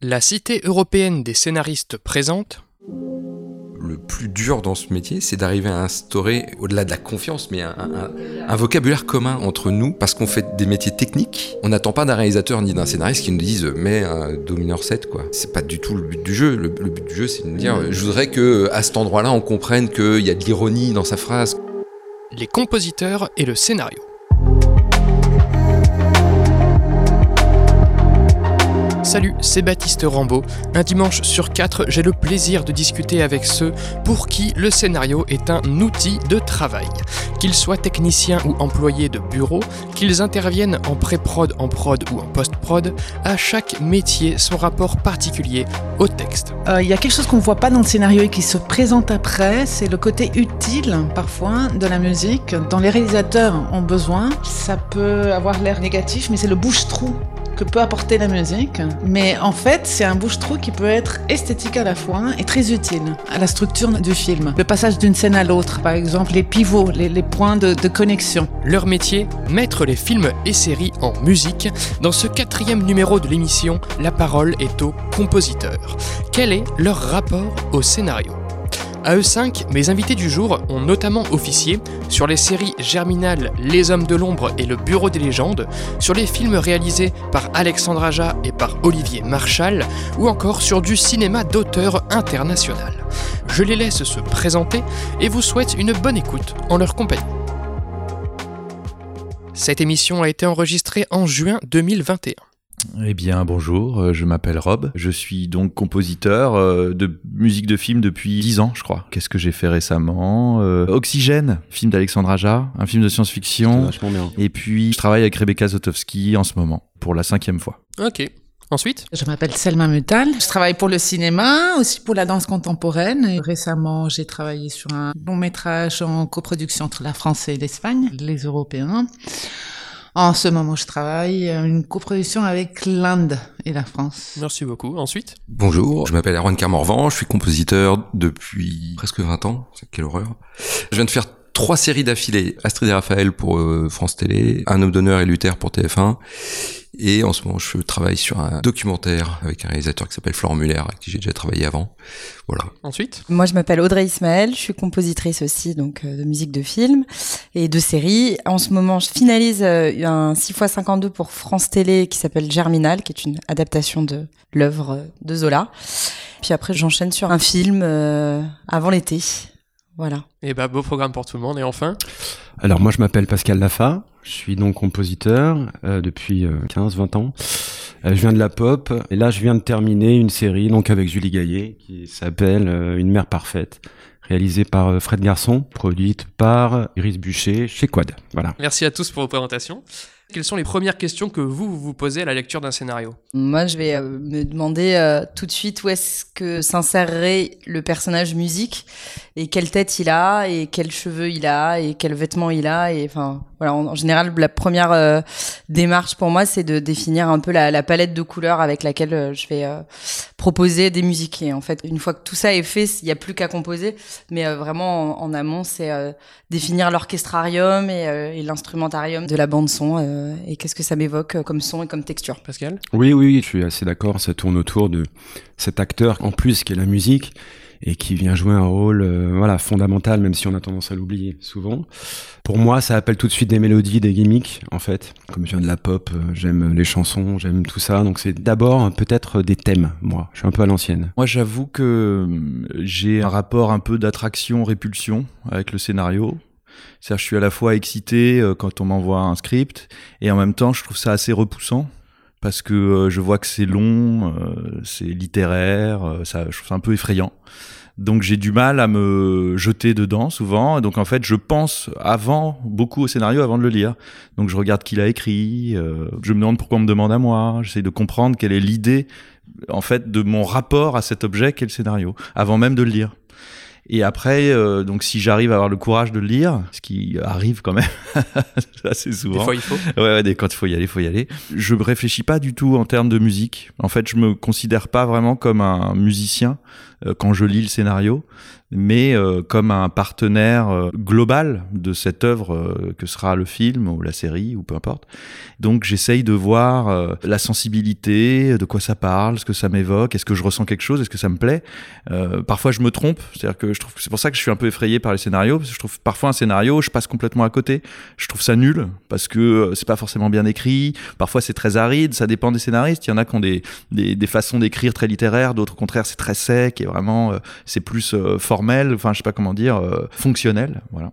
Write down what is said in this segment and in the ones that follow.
La Cité européenne des scénaristes présente le plus dur dans ce métier, c'est d'arriver à instaurer, au-delà de la confiance, mais un, vocabulaire commun entre nous, parce qu'on fait des métiers techniques. On n'attend pas d'un réalisateur ni d'un scénariste qui nous dise mais un do mineur 7 quoi. C'est pas du tout le but du jeu. Le, le but du jeu, c'est de nous dire je voudrais que à cet endroit-là, on comprenne qu'il y a de l'ironie dans sa phrase. Les compositeurs et le scénario. Salut, c'est Baptiste Rambaud. Un dimanche sur quatre, j'ai le plaisir de discuter avec ceux pour qui le scénario est un outil de travail. Qu'ils soient techniciens ou employés de bureau, qu'ils interviennent en pré-prod, en prod ou en post-prod, à chaque métier son rapport particulier au texte. Euh, il y a quelque chose qu'on ne voit pas dans le scénario et qui se présente après, c'est le côté utile parfois de la musique dont les réalisateurs ont besoin. Ça peut avoir l'air négatif, mais c'est le bouche-trou que peut apporter la musique. Mais en fait, c'est un bouche-trou qui peut être esthétique à la fois et très utile à la structure du film. Le passage d'une scène à l'autre, par exemple, les pivots, les, points de, connexion. Leur métier, mettre les films et séries en musique. Dans ce quatrième numéro de l'émission, la parole est aux compositeurs. Quel est leur rapport au scénario? À E5, mes invités du jour ont notamment officié sur les séries Germinal, Les Hommes de l'Ombre et Le Bureau des légendes, sur les films réalisés par Alexandre Aja et par Olivier Marchal, ou encore sur du cinéma d'auteur international. Je les laisse se présenter et vous souhaite une bonne écoute en leur compagnie. Cette émission a été enregistrée en juin 2021. Eh bien, bonjour, euh, je m'appelle Rob. Je suis donc compositeur euh, de musique de film depuis 10 ans, je crois. Qu'est-ce que j'ai fait récemment euh, Oxygène, film d'Alexandre Aja, un film de science-fiction. Et puis, je travaille avec Rebecca Zotowski en ce moment, pour la cinquième fois. Ok. Ensuite? Je m'appelle Selma Mutal. Je travaille pour le cinéma, aussi pour la danse contemporaine. Et récemment, j'ai travaillé sur un long métrage en coproduction entre la France et l'Espagne, les Européens. En ce moment, je travaille une coproduction avec l'Inde et la France. Merci beaucoup. Ensuite? Bonjour, je m'appelle Erwan Carmorvan, je suis compositeur depuis presque 20 ans. Quelle horreur. Je viens de faire trois séries d'affilée. Astrid et Raphaël pour euh, France Télé, Un homme d'honneur et Luther pour TF1. Et en ce moment, je travaille sur un documentaire avec un réalisateur qui s'appelle Florent Muller, avec qui j'ai déjà travaillé avant. Voilà. Ensuite? Moi, je m'appelle Audrey Ismaël, je suis compositrice aussi donc euh, de musique de film et de séries. En ce moment, je finalise euh, un 6x52 pour France Télé qui s'appelle Germinal, qui est une adaptation de l'œuvre de Zola. Puis après, j'enchaîne sur un film avant l'été. Voilà. Et bah beau programme pour tout le monde. Et enfin? Alors moi je m'appelle Pascal Lafa, je suis donc compositeur euh, depuis 15-20 euh, ans. Euh, je viens de la pop et là je viens de terminer une série donc avec Julie Gaillet qui s'appelle Une mère parfaite réalisée par Fred Garçon, produite par Iris Bûcher chez Quad. Voilà. Merci à tous pour vos présentations. Quelles sont les premières questions que vous vous posez à la lecture d'un scénario? Moi, je vais me demander tout de suite où est-ce que s'insérerait le personnage musique et quelle tête il a et quels cheveux il a et quels vêtements il a et enfin voilà en, général la première euh, démarche pour moi c'est de définir un peu la, la, palette de couleurs avec laquelle euh, je vais euh, proposer des musiques. Et en fait une fois que tout ça est fait il n'y a plus qu'à composer. Mais vraiment en, amont c'est définir l'orchestrarium et, et l'instrumentarium de la bande son et qu'est-ce que ça m'évoque comme son et comme texture. Pascal? Oui oui je suis assez d'accord. Ça tourne autour de cet acteur en plus qui est la musique et qui vient jouer un rôle euh, voilà fondamental même si on a tendance à l'oublier souvent. Pour moi, ça appelle tout de suite des mélodies, des gimmicks en fait. Comme je viens de la pop, euh, j'aime les chansons, j'aime tout ça. Donc c'est d'abord peut-être des thèmes. Moi, je suis un peu à l'ancienne. Moi, j'avoue que euh, j'ai un rapport un peu d'attraction-répulsion avec le scénario. C'est-à-dire, je suis à la fois excité quand on m'envoie un script et en même temps, je trouve ça assez repoussant parce que je vois que c'est long, c'est littéraire, ça, je trouve ça un peu effrayant. Donc j'ai du mal à me jeter dedans souvent. Donc en fait, je pense avant beaucoup au scénario avant de le lire. Donc je regarde qui l'a écrit, je me demande pourquoi on me demande à moi. J'essaie de comprendre quelle est l'idée en fait de mon rapport à cet objet qu'est le scénario avant même de le lire. Et après, euh, donc si j'arrive à avoir le courage de le lire, ce qui arrive quand même assez souvent. Des fois, il faut. Ouais, ouais, quand il faut y aller, il faut y aller. Je ne réfléchis pas du tout en termes de musique. En fait, je me considère pas vraiment comme un musicien euh, quand je lis le scénario mais euh, comme un partenaire euh, global de cette œuvre euh, que sera le film ou la série ou peu importe. Donc j'essaye de voir la sensibilité, de quoi ça parle, ce que ça m'évoque, est-ce que je ressens quelque chose, est-ce que ça me plaît? parfois je me trompe, c'est-à-dire que je trouve c'est pour ça que je suis un peu effrayé par les scénarios parce que je trouve parfois un scénario je passe complètement à côté. Je trouve ça nul parce que c'est pas forcément bien écrit. Parfois c'est très aride, ça dépend des scénaristes. Il y en a qui ont des des, des façons d'écrire très littéraires, d'autres au contraire c'est très sec et vraiment c'est plus fort enfin je sais pas comment dire, euh, fonctionnel. Voilà.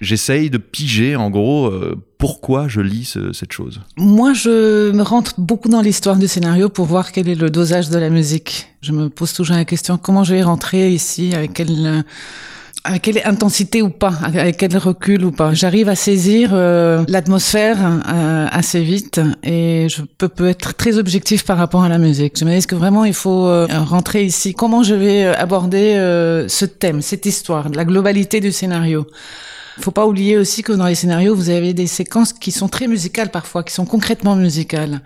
J'essaye de piger en gros euh, pourquoi je lis cette chose. Moi, je me rentre beaucoup dans l'histoire du scénario pour voir quel est le dosage de la musique. Je me pose toujours la question comment je vais rentrer ici, avec quel avec quelle intensité ou pas, avec quel recul ou pas. J'arrive à saisir euh, l'atmosphère euh, assez vite et je peux, peux être très objectif par rapport à la musique. Je me dis est-ce que vraiment il faut euh, rentrer ici Comment je vais aborder ce thème, cette histoire, la globalité du scénario? Faut pas oublier aussi que dans les scénarios, vous avez des séquences qui sont très musicales parfois, qui sont concrètement musicales.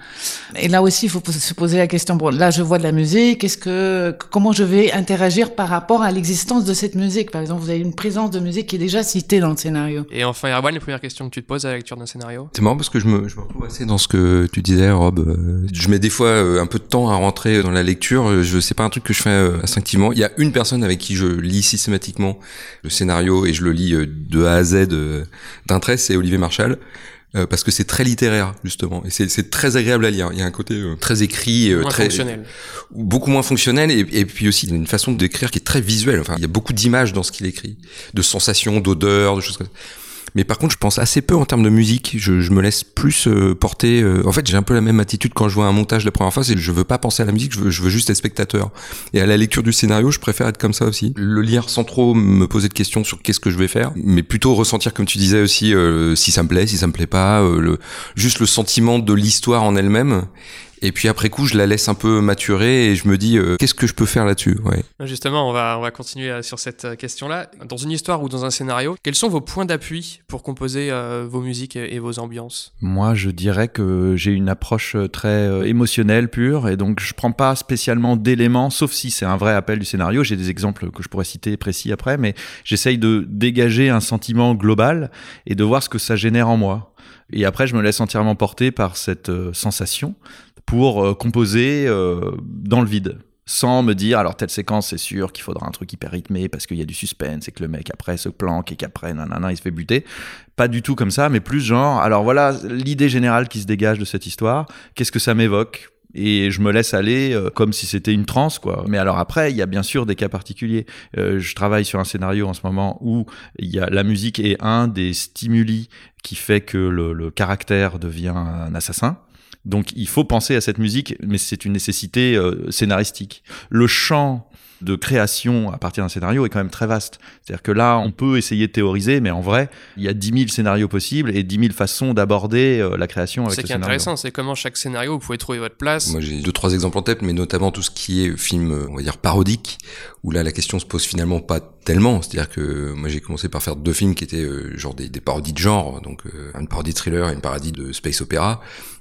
Et là aussi, il faut se poser la question, bon, là, je vois de la musique, est-ce que, comment je vais interagir par rapport à l'existence de cette musique? Par exemple, vous avez une présence de musique qui est déjà citée dans le scénario. Et enfin, Erwan, les premières questions que tu te poses à la lecture d'un scénario? C'est marrant parce que je me, je me retrouve assez dans ce que tu disais, Rob. Euh, je mets des fois euh, un peu de temps à rentrer dans la lecture. Je sais pas un truc que je fais euh, instinctivement. Il y a une personne avec qui je lis systématiquement le scénario et je le lis de A à Z d'un trait, c'est Olivier Marchal. Euh, parce que c'est très littéraire justement et c'est très agréable à lire. Il y a un côté euh, très écrit, euh, très fonctionnel, beaucoup moins fonctionnel et, et puis aussi une façon d'écrire qui est très visuelle. Enfin, il y a beaucoup d'images dans ce qu'il écrit, de sensations, d'odeurs, de choses comme ça. Mais par contre, je pense assez peu en termes de musique. Je, me laisse plus euh, porter. Euh, en fait, j'ai un peu la même attitude quand je vois un montage la première fois. C'est je veux pas penser à la musique. Je veux, juste être spectateur. Et à la lecture du scénario, je préfère être comme ça aussi. Le lire sans trop me poser de questions sur qu'est-ce que je vais faire, mais plutôt ressentir, comme tu disais aussi, euh, si ça me plaît, si ça me plaît pas, juste le sentiment de l'histoire en elle-même et puis après coup, je la laisse un peu maturer et je me dis euh, qu'est-ce que je peux faire là-dessus. Ouais. Justement, on va on va continuer euh, sur cette euh, question-là. Dans une histoire ou dans un scénario, quels sont vos points d'appui pour composer vos musiques et, vos ambiances? Moi, je dirais que j'ai une approche très émotionnelle pure et donc je prends pas spécialement d'éléments, sauf si c'est un vrai appel du scénario. J'ai des exemples que je pourrais citer précis après, mais j'essaye de dégager un sentiment global et de voir ce que ça génère en moi. Et après, je me laisse entièrement porter par cette sensation pour euh, composer euh, dans le vide sans me dire alors telle séquence c'est sûr qu'il faudra un truc hyper rythmé parce qu'il y a du suspense et que le mec après se planque et qu'après nanana il se fait buter pas du tout comme ça mais plus genre alors voilà l'idée générale qui se dégage de cette histoire qu'est-ce que ça m'évoque? Et je me laisse aller euh, comme si c'était une transe quoi. Mais alors après, il y a bien sûr des cas particuliers. je travaille sur un scénario en ce moment où il y a la musique est un des stimuli qui fait que le, le caractère devient un assassin. Donc il faut penser à cette musique, mais c'est une nécessité euh, scénaristique. Le chant de création à partir d'un scénario est quand même très vaste. C'est-à-dire que là, on peut essayer de théoriser, mais en vrai, il y a 10 000 scénarios possibles et 10 000 façons d'aborder euh, la création avec le scénario. C'est intéressant, c'est comment chaque scénario, vous pouvez trouver votre place. Moi, j'ai deux, trois exemples en tête, mais notamment tout ce qui est film, on va dire, parodique, où là, la question se pose finalement pas tellement. C'est-à-dire que moi, j'ai commencé par faire deux films qui étaient euh, genre des, parodies de genre, donc une parodie de thriller et une parodie de space opéra.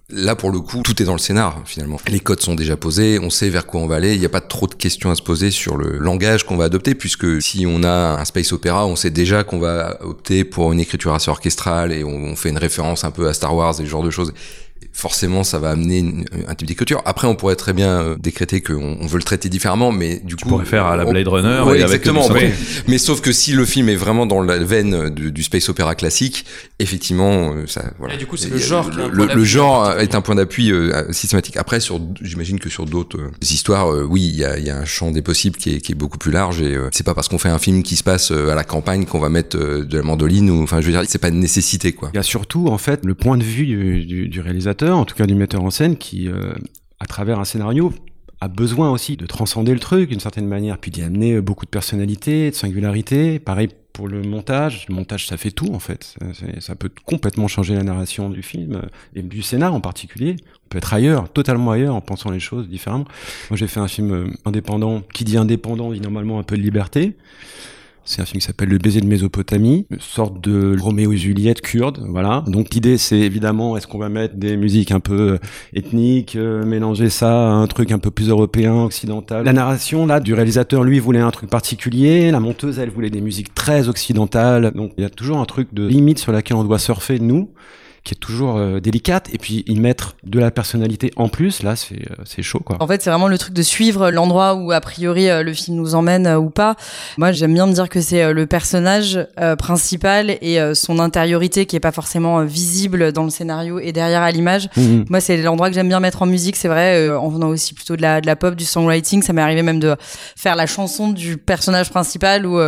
Là, pour le coup, tout est dans le scénar, finalement. Les codes sont déjà posés, on sait vers quoi on va aller, il n'y a pas trop de questions à se poser sur le langage qu'on va adopter, puisque si on a un space opéra, on sait déjà qu'on va opter pour une écriture assez orchestrale et on, fait une référence un peu à Star Wars et ce genre de choses forcément ça va amener un type d'écriture. Après, on pourrait très bien euh, décréter qu'on on veut le traiter différemment, mais du tu coup, pourrait faire à la Blade Runner. Ouais, exactement. mais, sauf que si le film est vraiment dans la veine du, space opéra classique, effectivement, euh, ça. Voilà. Et du coup, c'est le genre. Le, genre est un point d'appui euh, systématique. Après, sur, j'imagine que sur d'autres histoires, oui, il y a, y a, un champ des possibles qui est, qui est beaucoup plus large. Et c'est pas parce qu'on fait un film qui se passe à la campagne qu'on va mettre de la mandoline ou, enfin, je veux dire, c'est pas une nécessité, quoi. Il y a surtout, en fait, le point de vue du, du, du réalisateur en tout cas du metteur en scène, qui, euh, à travers un scénario, a besoin aussi de transcender le truc d'une certaine manière, puis d'y amener beaucoup de personnalité, de singularité. Pareil pour le montage. Le montage, ça fait tout en fait. Ça, peut complètement changer la narration du film euh, et du scénar en particulier. On peut être ailleurs, totalement ailleurs, en pensant les choses différemment. Moi, j'ai fait un film euh, indépendant. Qui dit indépendant dit normalement un peu de liberté. C'est un film qui s'appelle Le baiser de Mésopotamie, une sorte de Roméo et Juliette kurde, voilà. Donc l'idée c'est évidemment est-ce qu'on va mettre des musiques un peu euh, ethniques, euh, mélanger ça à un truc un peu plus européen, occidental? La narration là du réalisateur lui voulait un truc particulier, la monteuse elle voulait des musiques très occidentales. Donc il y a toujours un truc de limite sur laquelle on doit surfer nous qui est toujours euh, délicate et puis y mettre de la personnalité en plus là c'est euh, c'est chaud quoi. En fait, c'est vraiment le truc de suivre l'endroit où a priori euh, le film nous emmène ou pas. Moi, j'aime bien me dire que c'est le personnage euh, principal et euh, son intériorité qui est pas forcément visible dans le scénario et derrière à l'image. Mhm. Moi, c'est l'endroit que j'aime bien mettre en musique, c'est vrai, en venant aussi plutôt de la, de la pop, du songwriting. Ça m'est arrivé même de faire la chanson du personnage principal où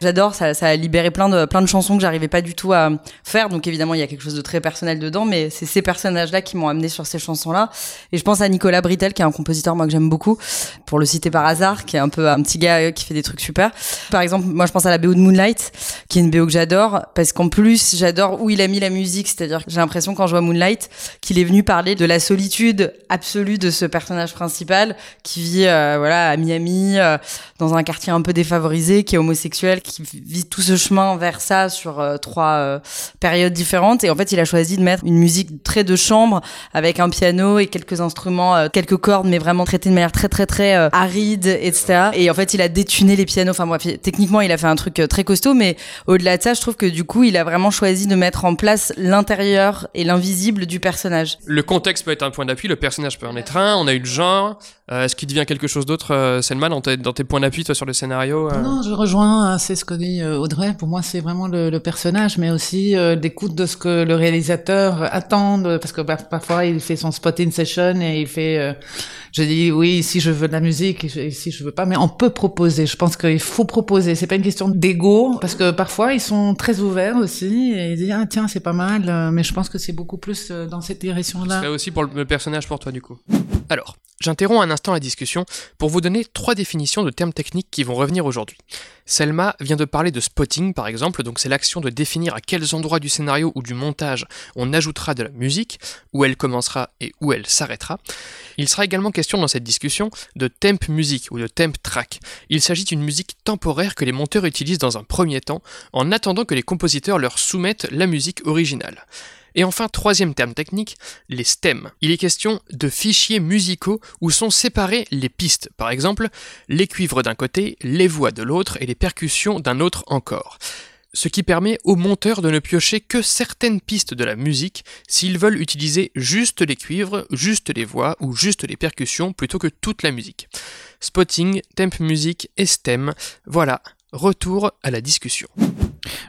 j'adore, ça, ça a libéré plein de, plein de chansons que j'arrivais pas du tout à faire. Donc évidemment, il y a quelque chose de très personnel dedans, mais c'est ces personnages-là qui m'ont amené sur ces chansons-là. Et je pense à Nicolas Britel, qui est un compositeur, moi, que j'aime beaucoup, pour le citer par hasard, qui est un peu un petit gars euh, qui fait des trucs super. Par exemple, moi, je pense à la BO de Moonlight, qui est une BO que j'adore, parce qu'en plus, j'adore où il a mis la musique. C'est-à-dire que j'ai l'impression, quand je vois Moonlight, qu'il est venu parler de la solitude absolue de ce personnage principal, qui vit, euh, voilà, à Miami, euh, dans un quartier un peu défavorisé, qui est homosexuel, qui vit tout ce chemin vers ça sur trois périodes différentes. Et en fait, il a choisi de mettre une musique très de chambre, avec un piano et quelques instruments, euh, quelques cordes, mais vraiment traitées de manière très, très, très euh, aride, etc. Et en fait, il a détuné les pianos. Enfin bref, techniquement, il a fait un truc euh, très costaud, mais au-delà de ça, je trouve que du coup, il a vraiment choisi de mettre en place l'intérieur et l'invisible du personnage. Le contexte peut être un point d'appui, le personnage peut en être un, on a eu le genre. Euh, Est-ce qu'il devient quelque chose d'autre, euh, Selma, dans tes, dans tes points d'appui, toi, sur le scénario euh? Non, je rejoins, c'est ce que dit Audrey. Pour moi, c'est vraiment le, le personnage, mais aussi euh, l'écoute de ce que le réalisateur attend, de- parce que parfois il fait son spotting session et il fait, euh, je dis oui, si je veux de la musique, si je veux pas, mais on peut proposer. Je pense qu'il faut proposer. C'est pas une question d'ego, parce que parfois ils sont très ouverts aussi et ils disent ah tiens c'est pas mal, euh, mais je pense que c'est beaucoup plus euh, dans cette Ce direction-là. serait aussi pour le personnage pour toi, du coup. Alors, j'interromps un instant la discussion pour vous donner trois définitions de termes techniques qui vont revenir aujourd'hui. Selma vient de parler de spotting, par exemple, donc c'est l'action de définir à quels endroits du scénario ou du montage on ajoutera de la musique, où elle commencera et où elle s'arrêtera. Il sera également question dans cette discussion de temp music ou de temp track. Il s'agit d'une musique temporaire que les monteurs utilisent dans un premier temps, en attendant que les compositeurs leur soumettent la musique originale. Et enfin, troisième terme technique, les stems. Il est question de fichiers musicaux où sont séparées les pistes, par exemple les cuivres d'un côté, les voix de l'autre et les percussions d'un autre encore. Ce qui permet aux monteurs de ne piocher que certaines pistes de la musique s'ils veulent utiliser juste les cuivres, juste les voix ou juste les percussions plutôt que toute la musique. Spotting, temp music et stem, voilà, retour à la discussion.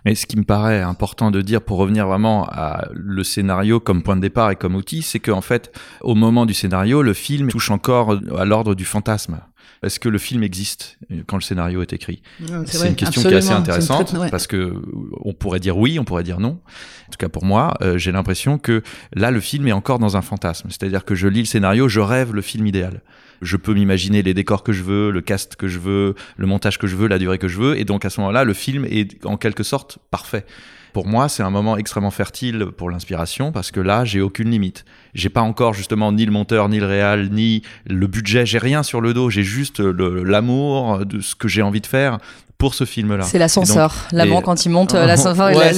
Mais ce qui me paraît important de dire pour revenir vraiment à le scénario comme point de départ et comme outil, c'est qu'en fait, au moment du scénario, le film touche encore à l'ordre du fantasme. Est-ce que le film existe quand le scénario est écrit? C'est vrai, une question qui est assez. C'est intéressante ouais. parce que on pourrait dire oui, on pourrait dire non. En tout cas pour moi, euh, j'ai l'impression que là le film est encore dans un fantasme. C'est-à-dire que je lis le scénario, je rêve le film idéal. Je peux m'imaginer les décors que je veux, le cast que je veux, le montage que je veux, la durée que je veux, et donc à ce moment-là, le film est en quelque sorte parfait. Pour moi, c'est un moment extrêmement fertile pour l'inspiration parce que là, j'ai aucune limite. J'ai pas encore justement ni le monteur, ni le réal, ni le budget. J'ai rien sur le dos. J'ai juste l'amour de ce que j'ai envie de faire pour ce film-là. C'est l'ascenseur. L'amant et- quand il monte, euh, l'ascenseur, Ouais,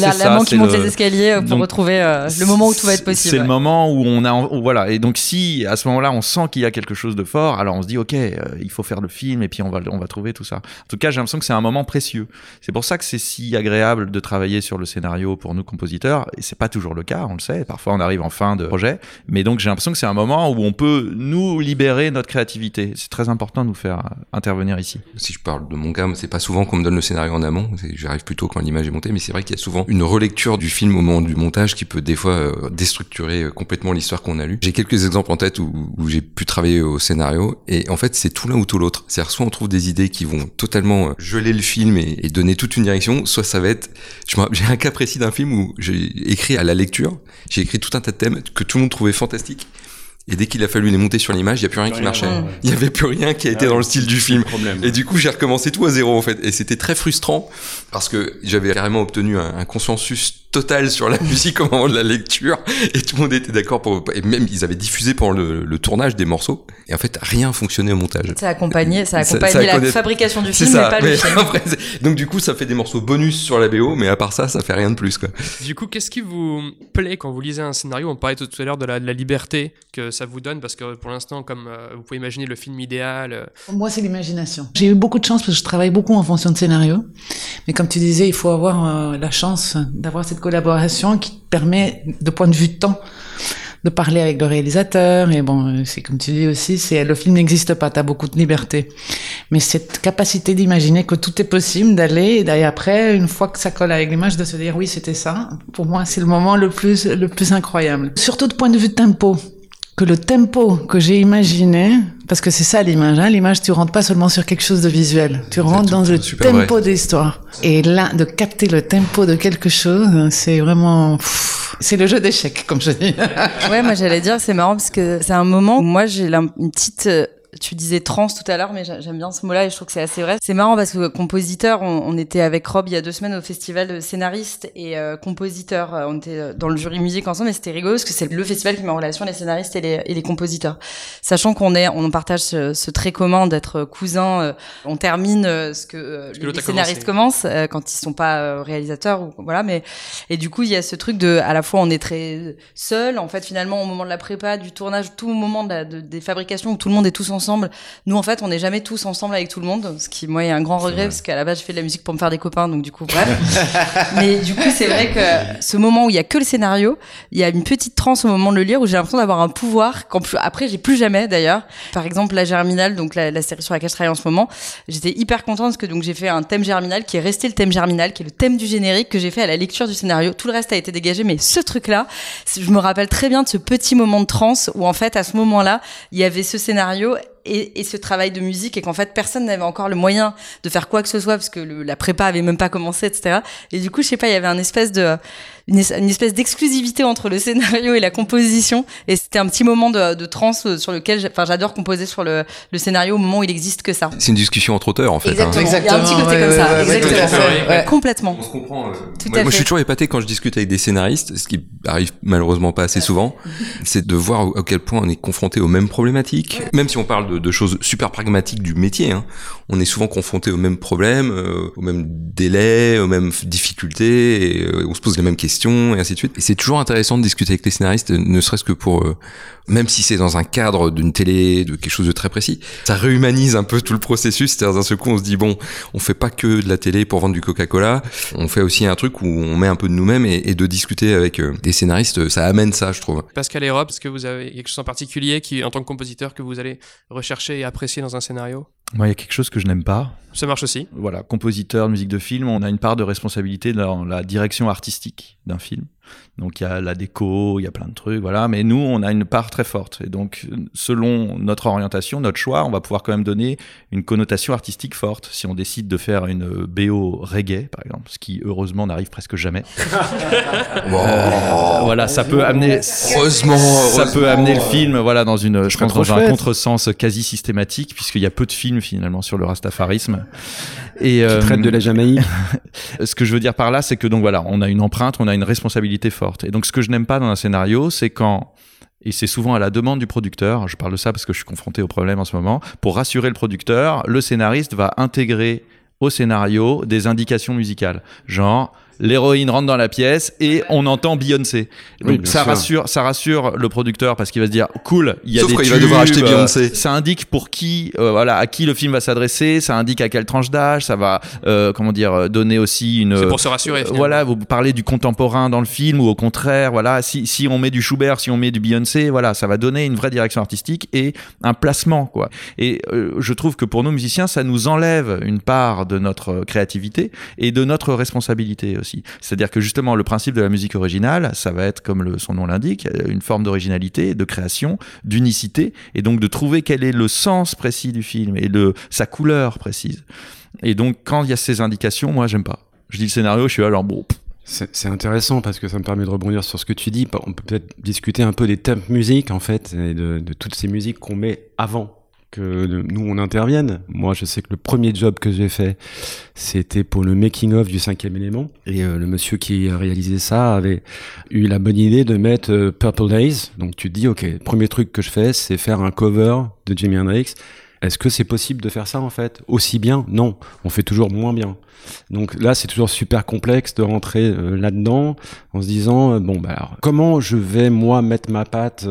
qui monte le- les escaliers euh, pour Donc, retrouver euh, le moment où tout va être possible. C'est le moment où on a, où voilà. Et donc si à ce moment-là on sent qu'il y a quelque chose de fort, alors on se dit ok, euh, il faut faire le film et puis on va, on va trouver tout ça. En tout cas, j'ai l'impression que c'est un moment précieux. C'est pour ça que c'est si agréable de travailler sur le scénario pour nous compositeurs. Et c'est pas toujours le cas, on le sait. Parfois on arrive en fin de projet, mais donc j'ai l'impression que c'est un moment où on peut nous libérer notre créativité. C'est très important de nous faire intervenir ici. Si je parle de mon cas, c'est pas souvent qu'on me donne le scénario en amont. J'arrive plutôt quand l'image est montée, mais c'est vrai qu'il y a souvent une relecture du film au moment du montage qui peut des fois euh, déstructurer euh, complètement l'histoire qu'on a lue. J'ai quelques exemples en tête où, j'ai pu travailler au scénario, et en fait c'est tout l'un ou tout l'autre. C'est-à-dire soit on trouve des idées qui vont totalement euh, geler le film et, donner toute une direction, soit ça va être. J'ai un cas précis d'un film où j'ai écrit à la lecture, j'ai écrit tout un tas de thèmes que tout le monde trouvait fantastiques. Et dès qu'il a fallu les monter sur l'image, il y a plus rien qui marchait. Il y avait plus rien qui a été Ah dans le style du film. Problème. Et du coup, j'ai recommencé tout à zéro en fait, et c'était très frustrant parce que j'avais carrément obtenu un, un consensus total sur la musique au moment de la lecture, et tout le monde était d'accord pour. Et même ils avaient diffusé pendant le, le tournage des morceaux, et en fait rien fonctionnait au montage. Ça a accompagné, ça a Ça- accompagné ça a la connaît- fabrication du film, mais pas mais le film. après, donc du coup, ça fait des morceaux bonus sur la BO, mais à part ça, ça fait rien de plus quoi. Du coup, qu'est-ce qui vous plaît quand vous lisez un scénario? On parlait tout à l'heure de la, de la liberté que ça vous donne, parce que pour l'instant, comme euh, vous pouvez imaginer le film idéal, euh, Moi, c'est l'imagination. J'ai eu beaucoup de chance parce que je travaille beaucoup en fonction de scénario. Mais comme tu disais, il faut avoir euh, la chance d'avoir cette collaboration qui permet, de point de vue temps, de parler avec le réalisateur. Et bon, c'est comme tu dis aussi, c'est le film n'existe pas, tu as beaucoup de liberté. Mais cette capacité d'imaginer que tout est possible, d'aller, et après, une fois que ça colle avec l'image, de se dire oui, c'était ça. Pour moi, c'est le moment le plus, le plus incroyable. Surtout de point de vue de tempo que le tempo que j'ai imaginé, parce que c'est ça l'image, hein, l'image tu rentres pas seulement sur quelque chose de visuel, tu rentres dans le tempo de l'histoire. Et là, de capter le tempo de quelque chose, c'est vraiment, c'est le jeu d'échecs, comme je dis. Ouais, moi j'allais dire, c'est marrant parce que c'est un moment où moi j'ai une petite. Tu disais trans tout à l'heure, mais j'a- j'aime bien ce mot-là et je trouve que c'est assez vrai. C'est marrant parce que compositeur, on, on était avec Rob il y a deux semaines au festival de scénaristes et euh, compositeurs. Euh, On était euh, dans le jury musique ensemble et c'était rigolo parce que c'est le festival qui met en relation les scénaristes et les, et les compositeurs. Sachant qu'on est, on partage ce, ce trait commun d'être cousins. euh, on termine ce que, euh, que les, scénaristes commencent quand ils sont pas réalisateurs ou voilà. Mais et du coup, il y a ce truc de, à la fois, on est très seul, en fait, finalement, au moment de la prépa, du tournage, tout au moment de la, de- des fabrications où tout le monde est tous ensemble. Nous, en fait, on n'est jamais tous ensemble avec tout le monde, ce qui, moi, est un grand regret, parce qu'à la base, je fais de la musique pour me faire des copains, donc du coup, bref. Mais du coup, c'est vrai que ce moment où il y a que le scénario, il y a une petite transe au moment de le lire où j'ai l'impression d'avoir un pouvoir qu'en plus, après, j'ai plus jamais, d'ailleurs. Par exemple, la Germinal, donc la, la série sur laquelle je travaille en ce moment, j'étais hyper contente parce que donc j'ai fait un thème germinal qui est resté le thème germinal, qui est le thème du générique que j'ai fait à la lecture du scénario. Tout le reste a été dégagé, mais ce truc-là, je me rappelle très bien de ce petit moment de transe où en fait à ce moment-là, il y avait ce scénario et, et ce travail de musique et qu'en fait personne n'avait encore le moyen de faire quoi que ce soit parce que le- la prépa avait même pas commencé, etc. Et du coup, je sais pas, il y avait un espèce de une, es- une espèce d'exclusivité entre le scénario et la composition et c'était un petit moment de, de transe euh, sur lequel, enfin, j'adore composer sur le, le scénario au moment où il existe que ça. C'est une discussion entre auteurs en fait. hein. Exactement. Il y a un petit côté ouais, comme ouais, ça. ouais, Exactement. tout à fait, ouais. Complètement. On se comprend. euh, Tout moi, à moi, je suis toujours épaté quand je discute avec des scénaristes, ce qui arrive malheureusement pas assez souvent, c'est de voir à quel point on est confronté aux mêmes problématiques. Même si on parle de, de choses super pragmatiques du métier, hein, on est souvent confronté aux mêmes problèmes, euh, aux mêmes délais, aux mêmes difficultés, et, euh, on se pose les mêmes questions, et ainsi de suite. Et c'est toujours intéressant de discuter avec les scénaristes, ne serait-ce que pour, euh, même si c'est dans un cadre d'une télé, de quelque chose de très précis, ça réhumanise un peu tout le processus. C'est-à-dire d'un seul coup, on se dit bon, on fait pas que de la télé pour vendre du Coca-Cola, on fait aussi un truc où on met un peu de nous-mêmes et, et de discuter avec euh, des scénaristes, ça amène ça, je trouve. Pascal et Rob, est-ce que vous avez quelque chose en particulier qui, en tant que compositeur, que vous allez rechercher et apprécier dans un scénario? Moi, il y a quelque chose que je n'aime pas. Ça marche aussi. Voilà, compositeur de musique de film, on a une part de responsabilité dans la direction artistique d'un film. Donc il y a la déco, il y a plein de trucs, voilà. Mais nous, on a une part très forte. Et donc, selon notre orientation, notre choix, on va pouvoir quand même donner une connotation artistique forte. Si on décide de faire une BO reggae, par exemple, ce qui heureusement n'arrive presque jamais. Euh, voilà, ça peut amener. Heureusement, Ça heureusement. peut amener le film, voilà, dans une, je pense, dans un contresens quasi systématique, puisqu'il y a peu de films finalement sur le rastafarisme. Et euh, Traite de la Jamaïque. ce que je veux dire par là, c'est que donc voilà, on a une empreinte, on a une responsabilité forte. Et donc ce que je n'aime pas dans un scénario, c'est quand et c'est souvent à la demande du producteur, je parle de ça parce que je suis confronté au problème en ce moment, pour rassurer le producteur, le scénariste va intégrer au scénario des indications musicales. Genre, l'héroïne rentre dans la pièce et on entend Beyoncé. Donc ça sûr. rassure, ça rassure le producteur parce qu'il va se dire cool, il y a Sauf des quand il va tubes, devoir acheter euh, Beyoncé. Ça indique pour qui, euh, voilà, à qui le film va s'adresser, ça indique à quelle tranche d'âge, ça va, euh, comment dire, euh, donner aussi une. C'est pour se rassurer. Finalement. voilà, vous parlez du contemporain dans le film ou au contraire, voilà, si, si on met du Schubert, si on met du Beyoncé, voilà, ça va donner une vraie direction artistique et un placement, quoi. Et euh, je trouve que pour nos musiciens, ça nous enlève une part de notre créativité et de notre responsabilité aussi. C'est-à-dire que justement, le principe de la musique originale, ça va être, comme son nom l'indique, une forme d'originalité, de création, d'unicité, et donc de trouver quel est le sens précis du film et le, sa couleur précise. Et donc, quand il y a ces indications, moi, j'aime pas. Je dis le scénario, je suis alors bon, C'est intéressant parce que ça me permet de rebondir sur ce que tu dis. On peut peut-être discuter un peu des thèmes musiques en fait et de, de toutes ces musiques qu'on met avant que nous on intervienne. Moi, je sais que le premier job que j'ai fait, c'était pour le making of du cinquième élément, et euh, le monsieur qui a réalisé ça avait eu la bonne idée de mettre euh, Purple Days. Donc tu te dis, ok, premier truc que je fais, c'est faire un cover de Jimi Hendrix. Est-ce que c'est possible de faire ça en fait? Aussi bien? Non, on fait toujours moins bien. Donc là, c'est toujours super complexe de rentrer euh, là-dedans en se disant bon bah alors, comment je vais moi mettre ma patte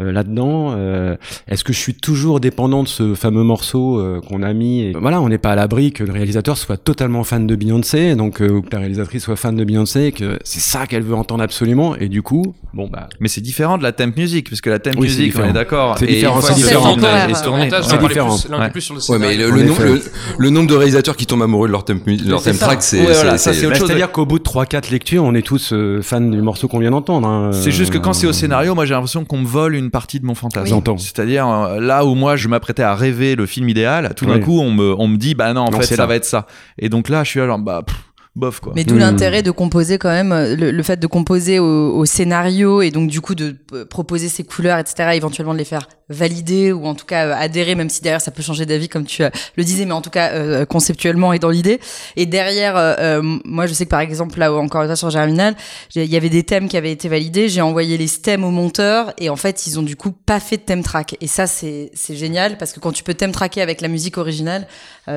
euh, là-dedans euh, Est-ce que je suis toujours dépendant de ce fameux morceau euh, qu'on a mis et, Voilà, on n'est pas à l'abri que le réalisateur soit totalement fan de Beyoncé, donc ou que la réalisatrice soit fan de Beyoncé, que c'est ça qu'elle veut entendre absolument, et du coup, bon bah. Mais c'est différent de la thème music, parce que la thème music, on est d'accord. C'est différent. C'est différent. C'est différent. Ouais, mais le, nombre, le, nombre de réalisateurs qui tombent amoureux de leur thème, leur thème track, c'est C'est-à-dire qu'au bout de 3-4 lectures, on est tous fans du morceau qu'on vient d'entendre. Hein. C'est juste que quand c'est au scénario, moi j'ai l'impression qu'on me vole une partie de mon fantasme. C'est-à-dire euh, là où moi je m'apprêtais à rêver le film idéal, tout d'un coup on me, on me dit bah non en fait ça va être ça. Et donc là je suis alors bah bof quoi. Mais d'où hmm. l'intérêt de composer quand même, euh, le, fait de composer au, scénario et donc du coup de euh, proposer ses couleurs, etc. Éventuellement de les faire valider ou en tout cas euh, adhérer, même si derrière ça peut changer d'avis comme tu le disais, mais en tout cas conceptuellement et dans l'idée. Et derrière, moi je sais que par exemple là encore une fois sur Germinal, il y avait des thèmes qui avaient été validés, j'ai envoyé les thèmes au monteur et en fait ils ont du coup pas fait de thème track. Et ça c'est c'est génial parce que quand tu peux thème tracker avec la musique originale,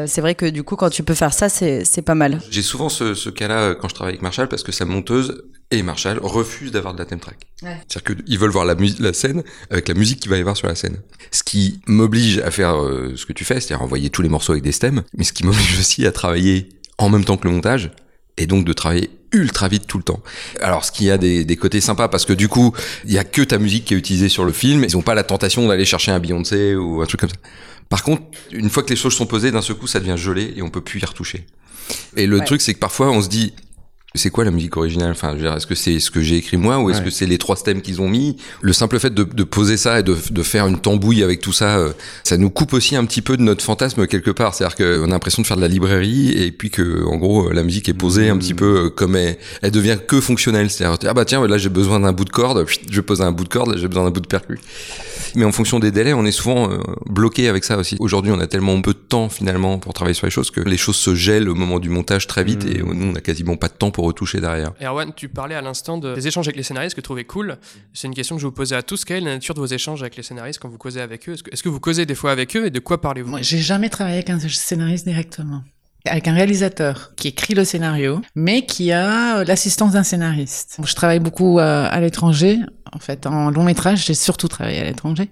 c'est vrai que du coup quand tu peux faire ça c'est c'est pas mal. J'ai souvent ce ce, cas-là euh, quand je travaille avec Marshall parce que sa monteuse et Marshall refusent d'avoir de la theme track. C'est-à-dire qu'ils veulent voir la, la scène avec la musique qu'il va y avoir sur la scène. Ce qui m'oblige à faire euh, ce que tu fais, c'est-à-dire envoyer tous les morceaux avec des stems, mais ce qui m'oblige aussi à travailler en même temps que le montage et donc de travailler ultra vite tout le temps. Alors ce qui a des, des côtés sympas parce que du coup il y a que ta musique qui est utilisée sur le film, ils ont pas la tentation d'aller chercher un Beyoncé ou un truc comme ça. Par contre, une fois que les choses sont posées, d'un seul coup ça devient gelé et on peut plus y retoucher. Et le truc, c'est que parfois, on se dit, c'est quoi la musique originale? Enfin, est-ce que c'est ce que j'ai écrit moi ou est-ce que c'est les trois stems qu'ils ont mis? Le simple fait de, de, poser ça et de, de, faire une tambouille avec tout ça, euh, ça nous coupe aussi un petit peu de notre fantasme quelque part. C'est-à-dire qu'on a l'impression de faire de la librairie et puis que, en gros, la musique est posée un petit mmh. peu euh, comme elle, elle devient que fonctionnelle. C'est-à-dire, ah bah tiens, là j'ai besoin d'un bout de corde, je pose un bout de corde, j'ai besoin d'un bout de percu. Mais en fonction des délais, on est souvent euh, bloqué avec ça aussi. Aujourd'hui, on a tellement peu de temps finalement pour travailler sur les choses que les choses se gèlent au moment du montage très vite et nous, on a quasiment pas de temps pour retoucher derrière. Erwan, tu parlais à l'instant des échanges avec les scénaristes que tu trouvais cool. C'est une question que je vous posais à tous. Quelle est la nature de vos échanges avec les scénaristes quand vous causez avec eux? Est-ce que, vous causez des fois avec eux et de quoi parlez-vous? Moi, j'ai jamais travaillé avec un scénariste directement avec un réalisateur qui écrit le scénario, mais qui a l'assistance d'un scénariste. Je travaille beaucoup à, à l'étranger. En fait, en long métrage, j'ai surtout travaillé à l'étranger.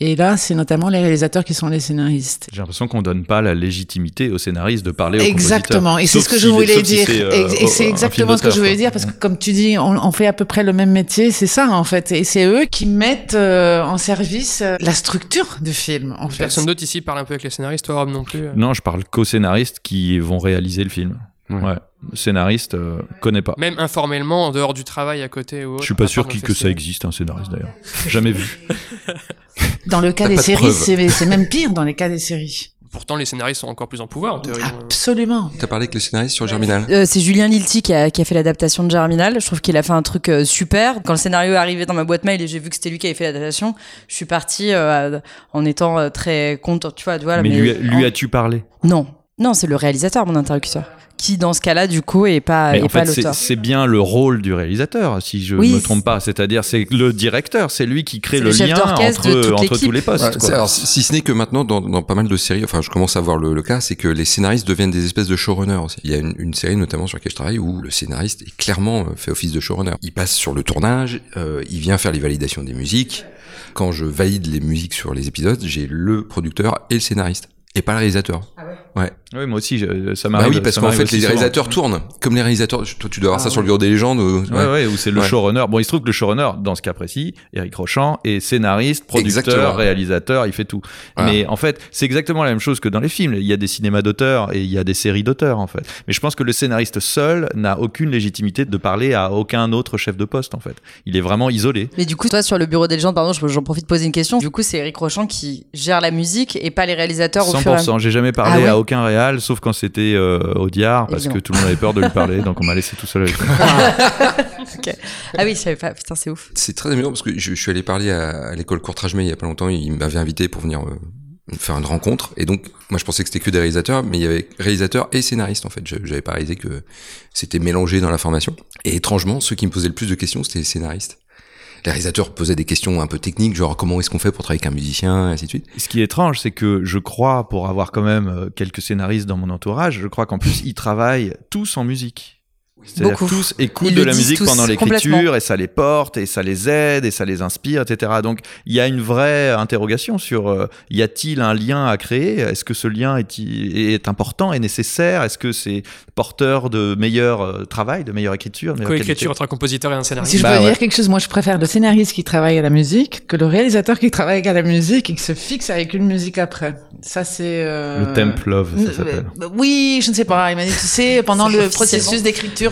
Et là, c'est notamment les réalisateurs qui sont les scénaristes. J'ai l'impression qu'on donne pas la légitimité aux scénaristes de parler Exactement. Et c'est ce que je voulais dire. Euh, et, c'est exactement ce que je voulais dire parce que comme tu dis, on, on, fait à peu près le même métier. C'est ça, en fait. Et c'est eux qui mettent euh, en service euh, la structure du film, en fait. Personne d'autre ici parle un peu avec les scénaristes, toi, Rob, non plus? Non, je parle qu'aux scénaristes qui vont réaliser le film. Ouais. Scénariste, euh, connaît pas. Même informellement, en dehors du travail à côté ou autre. Je suis pas sûr que, ça existe, un scénariste d'ailleurs. Jamais vu. Dans le cas des séries, c'est même pire dans les cas des séries. Pourtant, les scénaristes sont encore plus en pouvoir, en théorie. Absolument. T'as parlé avec le scénariste sur Germinal euh, C'est Julien Lilti qui a, qui a fait l'adaptation de Germinal. Je trouve qu'il a fait un truc euh, super. Quand le scénario est arrivé dans ma boîte mail et j'ai vu que c'était lui qui avait fait l'adaptation, je suis partie euh, en étant très contente. Tu vois, tu vois, mais, lui, lui as-tu parlé? Non. Non, c'est le réalisateur, mon interlocuteur qui dans ce cas-là du coup est pas, est pas l'auteur. C'est bien le rôle du réalisateur, si je ne me trompe pas. C'est-à-dire c'est le directeur, c'est lui qui crée le, lien entre, entre tous les postes. alors, si ce n'est que maintenant dans, dans, pas mal de séries, enfin je commence à voir le, le, cas, c'est que les scénaristes deviennent des espèces de showrunners aussi. Il y a une, une, série notamment sur laquelle je travaille où le scénariste est clairement euh, fait office de showrunner. Il passe sur le tournage, euh, il vient faire les validations des musiques. Quand je valide les musiques sur les épisodes, j'ai le producteur et le scénariste et pas le réalisateur. Ah ouais. Ouais. Oui, moi aussi, ça m'arrive. Bah oui, parce qu'en fait, les réalisateurs tournent. Comme les réalisateurs, toi, tu dois avoir ça ah sur le bureau des légendes. Ou... Ouais, ouais, où c'est le showrunner. Bon, il se trouve que le showrunner, dans ce cas précis, Eric Rochant, est scénariste, producteur, réalisateur, il fait tout. Mais en fait, c'est exactement la même chose que dans les films. Il y a des cinémas d'auteurs et il y a des séries d'auteurs, en fait. Mais je pense que le scénariste seul n'a aucune légitimité de parler à aucun autre chef de poste, en fait. Il est vraiment isolé. Mais du coup, toi, sur le bureau des légendes, pardon, j'en profite de poser une question. Du coup, c'est Eric Rochant qui gère la musique et pas les réalisateurs 100%. J'ai jamais parlé ah à aucun réal, sauf quand c'était euh, Audiard, parce Évidemment. que tout le monde avait peur de lui parler, donc on m'a laissé tout seul avec lui. Ok. Ah oui, je savais pas. Putain, c'est ouf. C'est très amusant parce que je, je suis allé parler à, à l'école Courtrage-May il y a pas longtemps. Il m'avait invité pour venir euh, faire une rencontre. Et donc, moi, je pensais que c'était que des réalisateurs, mais il y avait réalisateurs et scénaristes, en fait. Je- J'avais pas réalisé que c'était mélangé dans la formation. Et étrangement, ceux qui me posaient le plus de questions, c'était les scénaristes. Les réalisateurs posaient des questions un peu techniques, genre comment est-ce qu'on fait pour travailler avec un musicien, et ainsi de suite. Ce qui est étrange, c'est que je crois, pour avoir quand même euh, quelques scénaristes dans mon entourage, je crois qu'en plus, ils travaillent tous en musique. C'est-à-dire Beaucoup. tous écoutent Ils de la musique tous, pendant l'écriture et ça les porte et ça les aide et ça les inspire, etc. Donc il y a une vraie interrogation sur euh, y a-t-il un lien à créer? Est-ce que ce lien est, est important et nécessaire? Est-ce que c'est porteur de meilleur euh, travail, de meilleure écriture, de meilleure Coécriture entre un compositeur et un scénariste. Si je Bah peux ouais. dire quelque chose, moi je préfère le scénariste qui travaille à la musique que le réalisateur qui travaille à la musique et qui se fixe avec une musique après. Ça c'est euh, Le temp love, ça s'appelle. Oui, je ne sais pas. Il m'a dit, tu sais, pendant le processus d'écriture,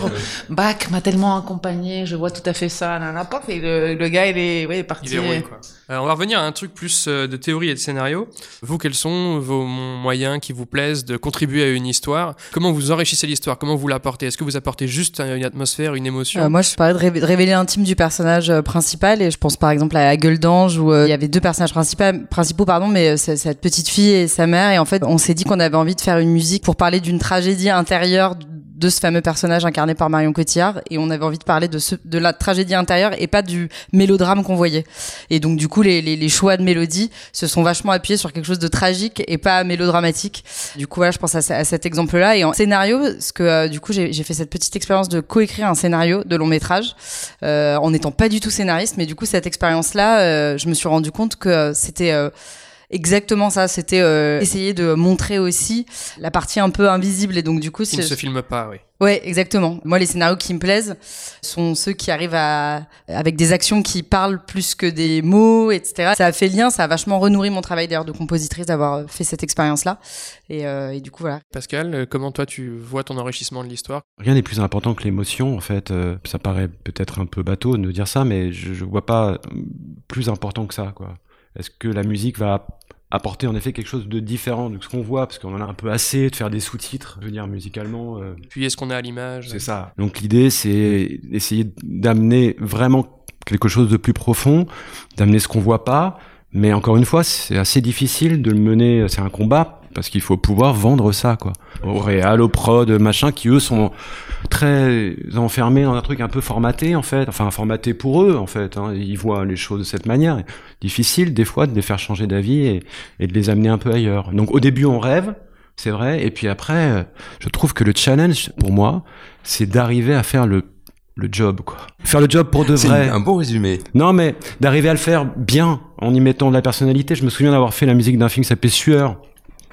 Bach m'a tellement accompagné, je vois tout à fait ça. Là, là, paf, et le, le gars, il est, ouais, parti. Il quoi. Euh, on va revenir à un truc plus euh, de théorie et de scénario. Vous, quels sont vos moyens qui vous plaisent de contribuer à une histoire? Comment vous enrichissez l'histoire? Comment vous l'apportez? Est-ce que vous apportez juste une atmosphère, une émotion? Euh, moi, je parlais de révé- de révéler l'intime du personnage euh, principal et je pense par exemple à la gueule d'ange où euh, il y avait deux personnages principaux, pardon, mais euh, cette petite fille et sa mère et en fait on s'est dit qu'on avait envie de faire une musique pour parler d'une tragédie intérieure de ce fameux personnage incarné par Marion Cotillard et on avait envie de parler de ce, de la tragédie intérieure et pas du mélodrame qu'on voyait. Et donc du coup les, les, les choix de mélodie se sont vachement appuyés sur quelque chose de tragique et pas mélodramatique. Du coup voilà je pense à, ce- à cet exemple là et en scénario ce que euh, du coup j'ai fait cette petite expérience de coécrire un scénario de long métrage euh, en n'étant pas du tout scénariste mais du coup cette expérience là je me suis rendu compte que euh, c'était euh, Exactement ça, c'était euh, essayer de montrer aussi la partie un peu invisible et donc du coup Qui ne se filme pas, oui. Ouais, exactement. Moi, les scénarios qui me plaisent sont ceux qui arrivent à avec des actions qui parlent plus que des mots, etc. Ça a fait lien, ça a vachement renourri mon travail d'ailleurs de compositrice d'avoir fait cette expérience-là. Et, euh, et du coup, voilà. Pascal, euh, comment toi tu vois ton enrichissement de l'histoire? Rien n'est plus important que l'émotion, en fait. Euh, ça paraît peut-être un peu bateau de dire ça, mais je, je vois pas euh, plus important que ça, quoi. Est-ce que la musique va apporter en effet quelque chose de différent de ce qu'on voit, parce qu'on en a un peu assez de faire des sous-titres, je veux dire, musicalement. euh, Puis est-ce qu'on a à l'image? C'est ça. Donc l'idée, c'est d'essayer d'amener vraiment quelque chose de plus profond, d'amener ce qu'on voit pas. Mais encore une fois, c'est assez difficile de le mener. C'est un combat parce qu'il faut pouvoir vendre ça, quoi. Au réal, au prod, machin, qui eux sont très enfermés dans un truc un peu formaté, en fait. Enfin, formaté pour eux, en fait. Hein. Ils voient les choses de cette manière. Difficile, des fois, de les faire changer d'avis et, et de les amener un peu ailleurs. Donc, au début, on rêve, c'est vrai. Et puis après, euh, je trouve que le challenge, pour moi, c'est d'arriver à faire le, le job, quoi. Faire le job pour de C'est vrai. un bon résumé. Non, mais d'arriver à le faire bien, en y mettant de la personnalité. Je me souviens d'avoir fait la musique d'un film qui s'appelait Sueur,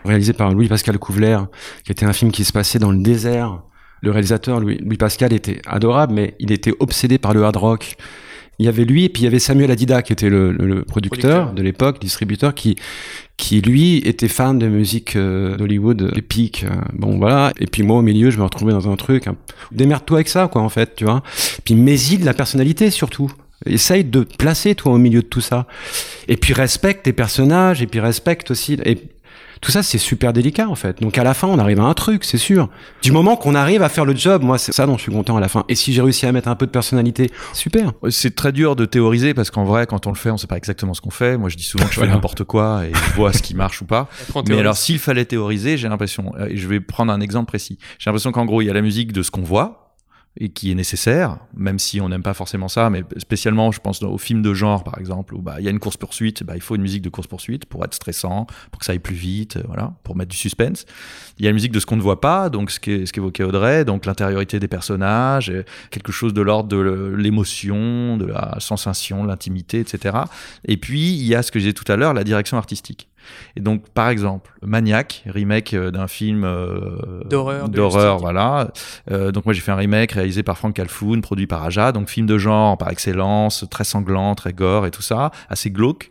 réalisé par Louis-Pascal Couvler, qui était un film qui se passait dans le désert. Le réalisateur, Louis, Louis Pascal, était adorable, mais il était obsédé par le hard rock. Il y avait lui, et puis il y avait Samuel Adida, qui était le, le- le producteur, Producteur. de l'époque, distributeur, qui, qui lui était fan de musique euh, d'Hollywood épique. euh, bon, voilà. Et puis moi, au milieu, je me retrouvais dans un truc. un- Démerde-toi avec ça, quoi, en fait, tu vois. Puis de la personnalité, surtout. Essaye de placer, toi, au milieu de tout ça. Et puis respecte tes personnages, et puis respecte aussi. Et tout ça, c'est super délicat, en fait. Donc à la fin, on arrive à un truc, c'est sûr. Du moment qu'on arrive à faire le job, moi, c'est ça dont je suis content à la fin. Et si j'ai réussi à mettre un peu de personnalité, super. C'est très dur de théoriser parce qu'en vrai, quand on le fait, on sait pas exactement ce qu'on fait. Moi, je dis souvent que je fais n'importe quoi et je vois ce qui marche ou pas. Mais alors, s'il fallait théoriser, j'ai l'impression, euh, et je vais prendre un exemple précis. J'ai l'impression qu'en gros, il y a la musique de ce qu'on voit et qui est nécessaire, même si on n'aime pas forcément ça, mais spécialement, je pense aux films de genre, par exemple, où bah il y a une course poursuite, bah il faut une musique de course poursuite pour être stressant, pour que ça aille plus vite, euh, voilà, pour mettre du suspense. Il y a la musique de ce qu'on ne voit pas, donc ce qu'é- ce qu'évoquait Audrey, donc l'intériorité des personnages, euh, quelque chose de l'ordre de l'émotion, de la sensation, l'intimité, etc. Et puis il y a ce que j'ai dit tout à l'heure, la direction artistique. Et donc, par exemple, Maniac, remake euh, d'un film euh, D'horreur, d'horreur, voilà. Euh, donc moi j'ai fait un remake réalisé par Frank Calfoun, produit par Aja, donc film de genre par excellence, très sanglant, très gore et tout ça, assez glauque.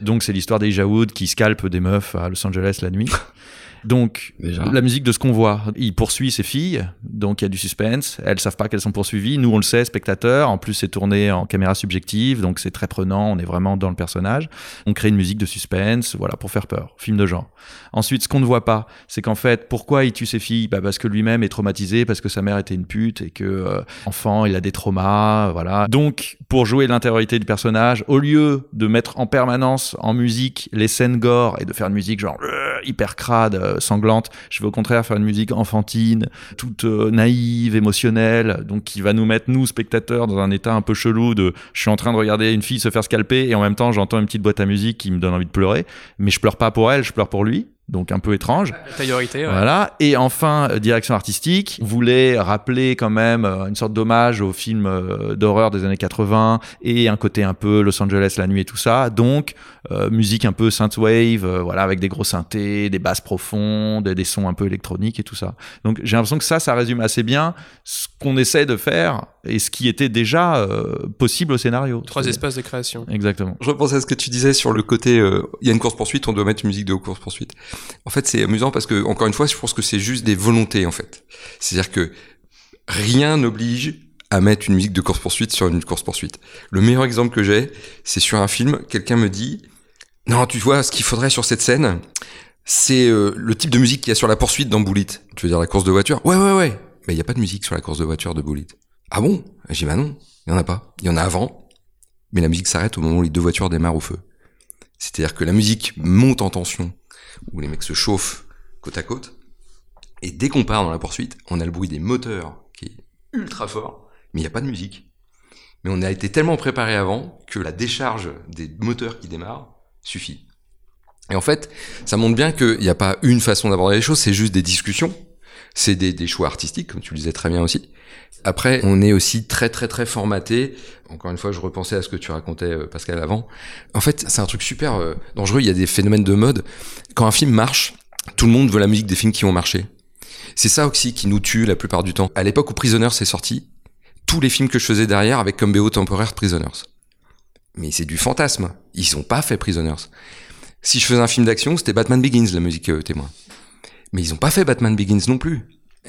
Donc c'est l'histoire d'Elijah Wood qui scalpe des meufs à Los Angeles la nuit. Donc, Déjà. la musique de ce qu'on voit. Il poursuit ses filles, donc il y a du suspense. Elles savent pas qu'elles sont poursuivies. Nous, on le sait, spectateurs. En plus, c'est tourné en caméra subjective, donc c'est très prenant. On est vraiment dans le personnage. On crée une musique de suspense, voilà, pour faire peur. Film de genre. Ensuite, ce qu'on ne voit pas, c'est qu'en fait, pourquoi il tue ses filles? Bah Parce que lui-même est traumatisé, parce que sa mère était une pute et que, euh, enfant, il a des traumas, voilà. Donc, pour jouer l'intériorité du personnage, au lieu de mettre en permanence en musique les scènes gore et de faire une musique genre euh, hyper crade, sanglante, je veux au contraire faire une musique enfantine, toute euh, naïve, émotionnelle, donc qui va nous mettre, nous, spectateurs, dans un état un peu chelou de je suis en train de regarder une fille se faire scalper et en même temps j'entends une petite boîte à musique qui me donne envie de pleurer, mais je pleure pas pour elle, je pleure pour lui. Donc un peu étrange. Priorité, ouais. Voilà. Et enfin, euh, direction artistique voulait rappeler quand même euh, une sorte d'hommage aux films euh, d'horreur des années 80 et un côté un peu Los Angeles la nuit et tout ça. Donc euh, musique un peu synthwave, euh, voilà, avec des gros synthés, des basses profondes, des sons un peu électroniques et tout ça. Donc j'ai l'impression que ça, ça résume assez bien ce qu'on essaie de faire et ce qui était déjà euh, possible au scénario. Trois espaces de création. Exactement. Je repense à ce que tu disais sur le côté, euh, il y a une course poursuite, on doit mettre une musique de course poursuite. En fait, c'est amusant parce que encore une fois, je pense que c'est juste des volontés en fait. C'est-à-dire que rien n'oblige à mettre une musique de course poursuite sur une course poursuite. Le meilleur exemple que j'ai, c'est sur un film. Quelqu'un me dit, non, tu vois, ce qu'il faudrait sur cette scène, c'est euh, le type de musique qu'il y a sur la poursuite dans Bullet. Tu veux dire la course de voiture? Ouais, ouais, ouais. Mais il n'y a pas de musique sur la course de voiture de Bullet. Ah bon? J'ai dit, bah non, il y en a pas. Il y en a avant, mais la musique s'arrête au moment où les deux voitures démarrent au feu. C'est-à-dire que la musique monte en tension, où les mecs se chauffent côte à côte, et dès qu'on part dans la poursuite, on a le bruit des moteurs qui est ultra fort, mais il n'y a pas de musique. Mais on a été tellement préparé avant que la décharge des moteurs qui démarrent suffit. Et en fait, ça montre bien qu'il n'y a pas une façon d'aborder les choses, c'est juste des discussions, c'est des, choix artistiques, comme tu le disais très bien aussi. Après, on est aussi très très très formaté. Encore une fois, je repensais à ce que tu racontais, euh, Pascal, avant. En fait, c'est un truc super euh, dangereux. Il y a des phénomènes de mode. Quand un film marche, tout le monde veut la musique des films qui ont marché. C'est ça aussi qui nous tue la plupart du temps. À l'époque où Prisoners est sorti, tous les films que je faisais derrière avec comme BO temporaire Prisoners. Mais c'est du fantasme. Ils ont pas fait Prisoners. Si je faisais un film d'action, c'était Batman Begins, la musique euh, témoin. Mais ils ont pas fait Batman Begins non plus.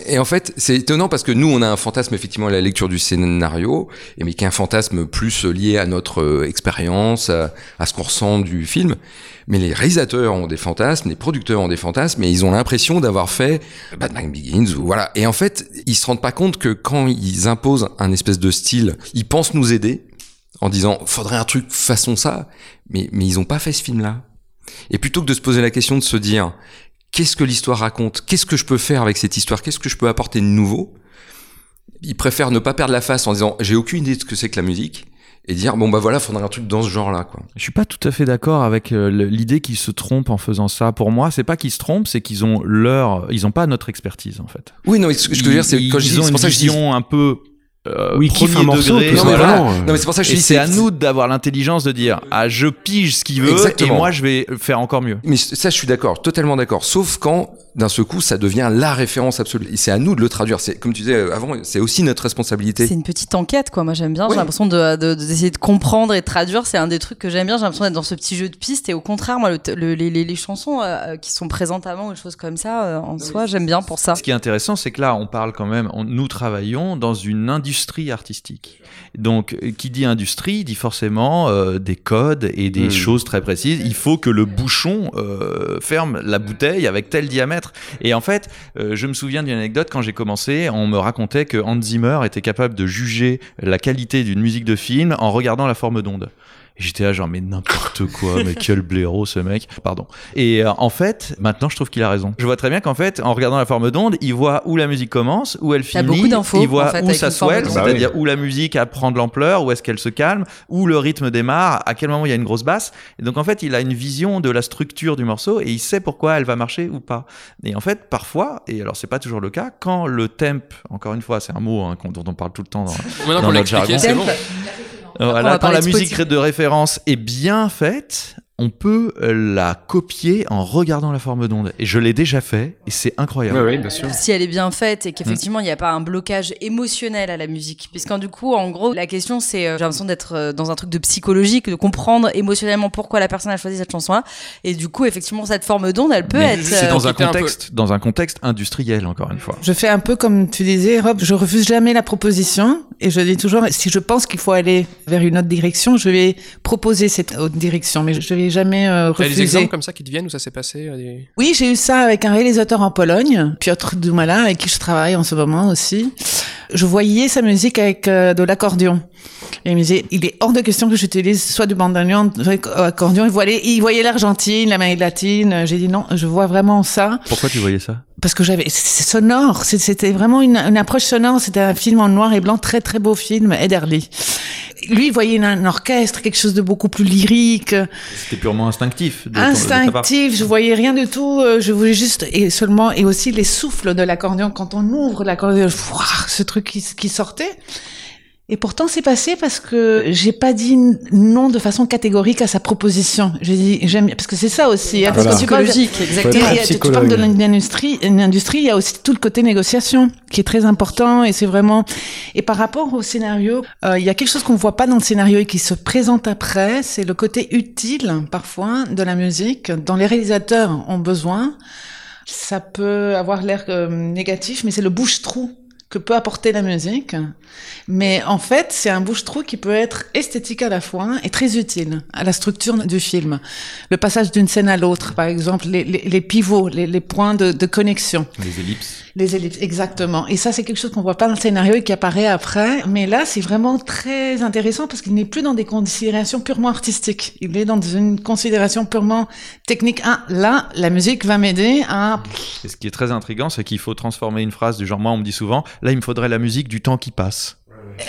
Et en fait, c'est étonnant parce que nous, on a un fantasme effectivement à la lecture du scénario, mais qui est un fantasme plus lié à notre euh, expérience, à, à ce qu'on ressent du film. Mais les réalisateurs ont des fantasmes, les producteurs ont des fantasmes, et ils ont l'impression d'avoir fait Batman Begins ou voilà. Et en fait, ils se rendent pas compte que quand ils imposent un espèce de style, ils pensent nous aider en disant faudrait un truc façon ça, mais mais ils ont pas fait ce film-là. Et plutôt que de se poser la question de se dire qu'est-ce que l'histoire raconte? Qu'est-ce que je peux faire avec cette histoire? Qu'est-ce que je peux apporter de nouveau? Ils préfèrent ne pas perdre la face en disant j'ai aucune idée de ce que c'est que la musique et dire bon bah voilà, faudrait un truc dans ce genre-là quoi. Je suis pas tout à fait d'accord avec euh, l'idée qu'ils se trompent en faisant ça. Pour moi, c'est pas qu'ils se trompent, c'est qu'ils ont leur, ils ont pas notre expertise en fait. Oui non, ce que je veux dire c'est Ils- quand je ils dis ont une dis vision un peu euh, Oui, premier un morceau, degré. non, mais voilà. non mais c'est pour ça que je Et dis c'est à nous d'avoir l'intelligence de dire ah je pige ce qu'il veut Exactement. et moi je vais faire encore mieux. Mais ça, je suis d'accord, totalement d'accord. Sauf quand, d'un seul coup, ça devient la référence absolue. C'est à nous de le traduire. C'est comme tu disais euh, avant, c'est aussi notre responsabilité. C'est une petite enquête, quoi. Moi, j'aime bien. J'ai l'impression de, de- d'essayer de comprendre et de traduire. C'est un des trucs que j'aime bien. J'ai l'impression d'être dans ce petit jeu de pistes. Et au contraire, moi, le t- le- les, chansons euh, qui sont présentes avant ou des choses comme ça, euh, en soi, j'aime bien pour ça. Ce qui est intéressant, c'est que là, on parle quand même, on- nous travaillons dans une industrie artistique. Donc, euh, qui dit industrie dit forcément euh, des codes et des Hmm. choses très précises. Il faut que le bouchon euh, ferme la bouteille avec tel diamètre. Et en fait, euh, je me souviens d'une anecdote quand j'ai commencé, on me racontait que Hans Zimmer était capable de juger la qualité d'une musique de film en regardant la forme d'onde. J'étais là genre mais n'importe quoi, mais quel blaireau ce mec. Pardon. Et euh, en fait, maintenant je trouve qu'il a raison. Je vois très bien qu'en fait, en regardant la forme d'onde, il voit où la musique commence, où elle finit, beaucoup d'infos, il voit en fait, où ça swell. Bah c'est-à-dire où la musique a prend de l'ampleur, où est-ce qu'elle se calme, où le rythme démarre, à quel moment il y a une grosse basse. Et donc en fait, il a une vision de la structure du morceau et il sait pourquoi elle va marcher ou pas. Et en fait, parfois, et alors c'est pas toujours le cas, quand le temp, encore une fois, c'est un mot hein, qu'on- dont on parle tout le temps dans, Maintenant Dans qu'on l'a notre expliqué, jargon. c'est bon. Euh, Voilà, quand la musique de référence est bien faite, on peut euh, la copier en regardant la forme d'onde. Et je l'ai déjà fait, et c'est incroyable. Oui, oui, bien sûr. Si elle est bien faite et qu'effectivement il n'y a pas un blocage émotionnel à la musique. Puisqu'en du coup, en gros, la question c'est, euh, j'ai l'impression d'être euh, dans un truc de psychologique, de comprendre émotionnellement pourquoi la personne a choisi cette chanson-là. Et du coup, effectivement, cette forme d'onde, elle peut Mais être. c'est euh, dans un quitter un peu. contexte, dans un contexte industriel, encore une fois. Je fais un peu comme tu disais, Rob, je refuse jamais la proposition et je dis toujours, si je pense qu'il faut aller vers une autre direction, je vais proposer cette autre direction, mais je vais jamais euh, T'as des exemples comme ça qui te viennent où ça s'est passé euh, des- Oui, j'ai eu ça avec un réalisateur en Pologne, Piotr Dumala, avec qui je travaille en ce moment aussi. Je voyais sa musique avec euh, de l'accordéon. Et il me disait, il est hors de question que j'utilise soit du bandoneon, soit du accordion. Il voyait, il voyait l'Argentine, l'Amérique latine. J'ai dit non, je vois vraiment ça. Pourquoi tu voyais ça? Parce que j'avais, c'est sonore. C'était vraiment une, une approche sonore. C'était un film en noir et blanc, très très beau film, Ederly. Lui, il voyait un orchestre, quelque chose de beaucoup plus lyrique. C'était purement instinctif. de ton- de. Instinctif, je voyais rien du tout. euh, Je voulais juste et seulement et aussi les souffles de l'accordéon quand on ouvre l'accordéon, ce truc qui, qui sortait. Et pourtant, c'est passé parce que j'ai pas dit non de façon catégorique à sa proposition. J'ai dit j'aime parce que c'est ça aussi. hein, parce Voilà. que tu psychologique, exactement. et- tu parles de l'industrie, une industrie, il y a aussi tout le côté négociation qui est très important et c'est vraiment. Et par rapport au scénario, euh, il y a quelque chose qu'on voit pas dans le scénario et qui se présente après, c'est le côté utile parfois de la musique dont les réalisateurs ont besoin. Ça peut avoir l'air euh, négatif, mais c'est le bouche-trou que peut apporter la musique. Mais en fait, c'est un bouche-trou qui peut être esthétique à la fois et très utile à la structure du film. Le passage d'une scène à l'autre, par exemple, les, les, les pivots, les, les points de, de connexion. Les ellipses. Les ellipses, exactement. Et ça, c'est quelque chose qu'on voit pas dans le scénario et qui apparaît après. Mais là, c'est vraiment très intéressant parce qu'il n'est plus dans des considérations purement artistiques. Il est dans une considération purement technique. Ah, là, la musique va m'aider à... Et ce qui est très intriguant, c'est qu'il faut transformer une phrase du genre, moi on me dit souvent, là il me faudrait la musique du temps qui passe.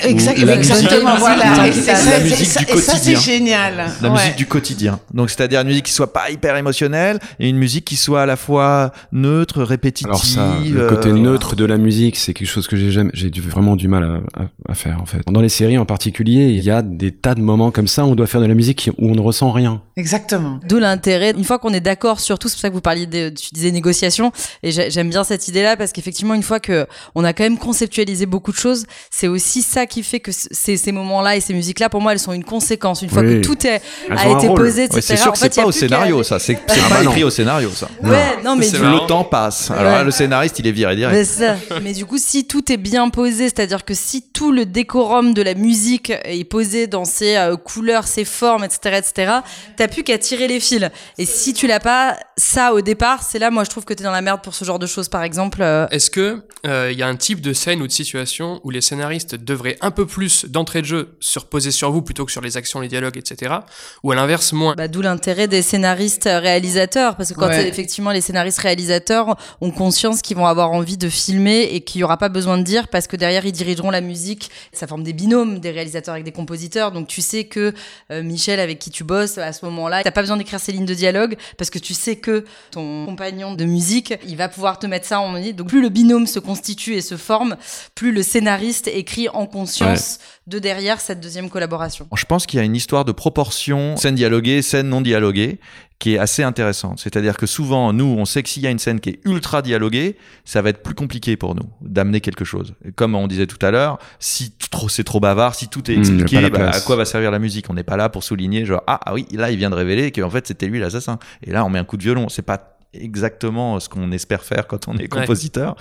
Exact- la exactement, musique- voilà. Et ça, c'est génial. La Ouais. musique du quotidien. Donc c'est-à-dire une musique qui soit pas hyper émotionnelle et une musique qui soit à la fois neutre, répétitive. Alors ça, le côté euh, neutre de la musique, c'est quelque chose que j'ai jamais, j'ai vraiment du mal à, à- à faire en fait. Dans les séries en particulier, il y a des tas de moments comme ça où on doit faire de la musique où on ne ressent rien. Exactement. D'où l'intérêt, une fois qu'on est d'accord sur tout, c'est pour ça que vous parliez de, tu disais négociation, et j'ai- j'aime bien cette idée-là parce qu'effectivement, une fois que on a quand même conceptualisé beaucoup de choses, c'est aussi ça qui fait que ces, ces moments-là et ces musiques-là, pour moi, elles sont une conséquence. Une fois Oui. que tout est, Elles a été rôle. posé, etc. C'est sûr en que fait, c'est pas au scénario ça, c'est Ah pas écrit au scénario ça. Ouais, non, mais. Le temps passe. Alors Ouais. là, le scénariste il est viré direct. Mais, ça. Mais du coup, si tout est bien posé, c'est-à-dire que si tout le décorum de la musique est posé dans ses euh, couleurs, ses formes, etc., etc., t'as plus qu'à tirer les fils. Et si tu l'as pas, ça au départ, c'est là, moi, je trouve que t'es dans la merde pour ce genre de choses, par exemple. euh, Est-ce que il y a un type de scène ou de situation où les scénaristes devraient un peu plus d'entrée de jeu se reposer sur vous plutôt que sur les actions, les dialogues, etc. Ou à l'inverse moins? Bah, D'où l'intérêt des scénaristes euh, réalisateurs, parce que quand Ouais. euh, effectivement les scénaristes réalisateurs ont conscience qu'ils vont avoir envie de filmer et qu'il n'y aura pas besoin de dire, parce que derrière ils dirigeront la musique, ça forme des binômes, des réalisateurs avec des compositeurs, donc tu sais que euh, Michel avec qui tu bosses à ce moment-là, t'as pas besoin d'écrire ces lignes de dialogue, parce que tu sais que ton compagnon de musique, il va pouvoir te mettre ça en monnaie. Donc plus le binôme se constitue et se forme, plus le scénariste écrit en conscience de derrière cette deuxième collaboration. Je pense qu'il y a une histoire de proportion scène dialoguée, scène non dialoguée qui est assez intéressante. C'est-à-dire que souvent, nous, on sait que s'il y a une scène qui est ultra dialoguée, ça va être plus compliqué pour nous d'amener quelque chose. Et Comme on disait tout à l'heure, si trop, c'est trop bavard, si tout est a expliqué, bah, à quoi va servir la musique? On n'est pas là pour souligner genre ah, ah oui, là il vient de révéler qu'en fait c'était lui l'assassin. Et là on met un coup de violon. C'est pas exactement ce qu'on espère faire quand on est compositeur.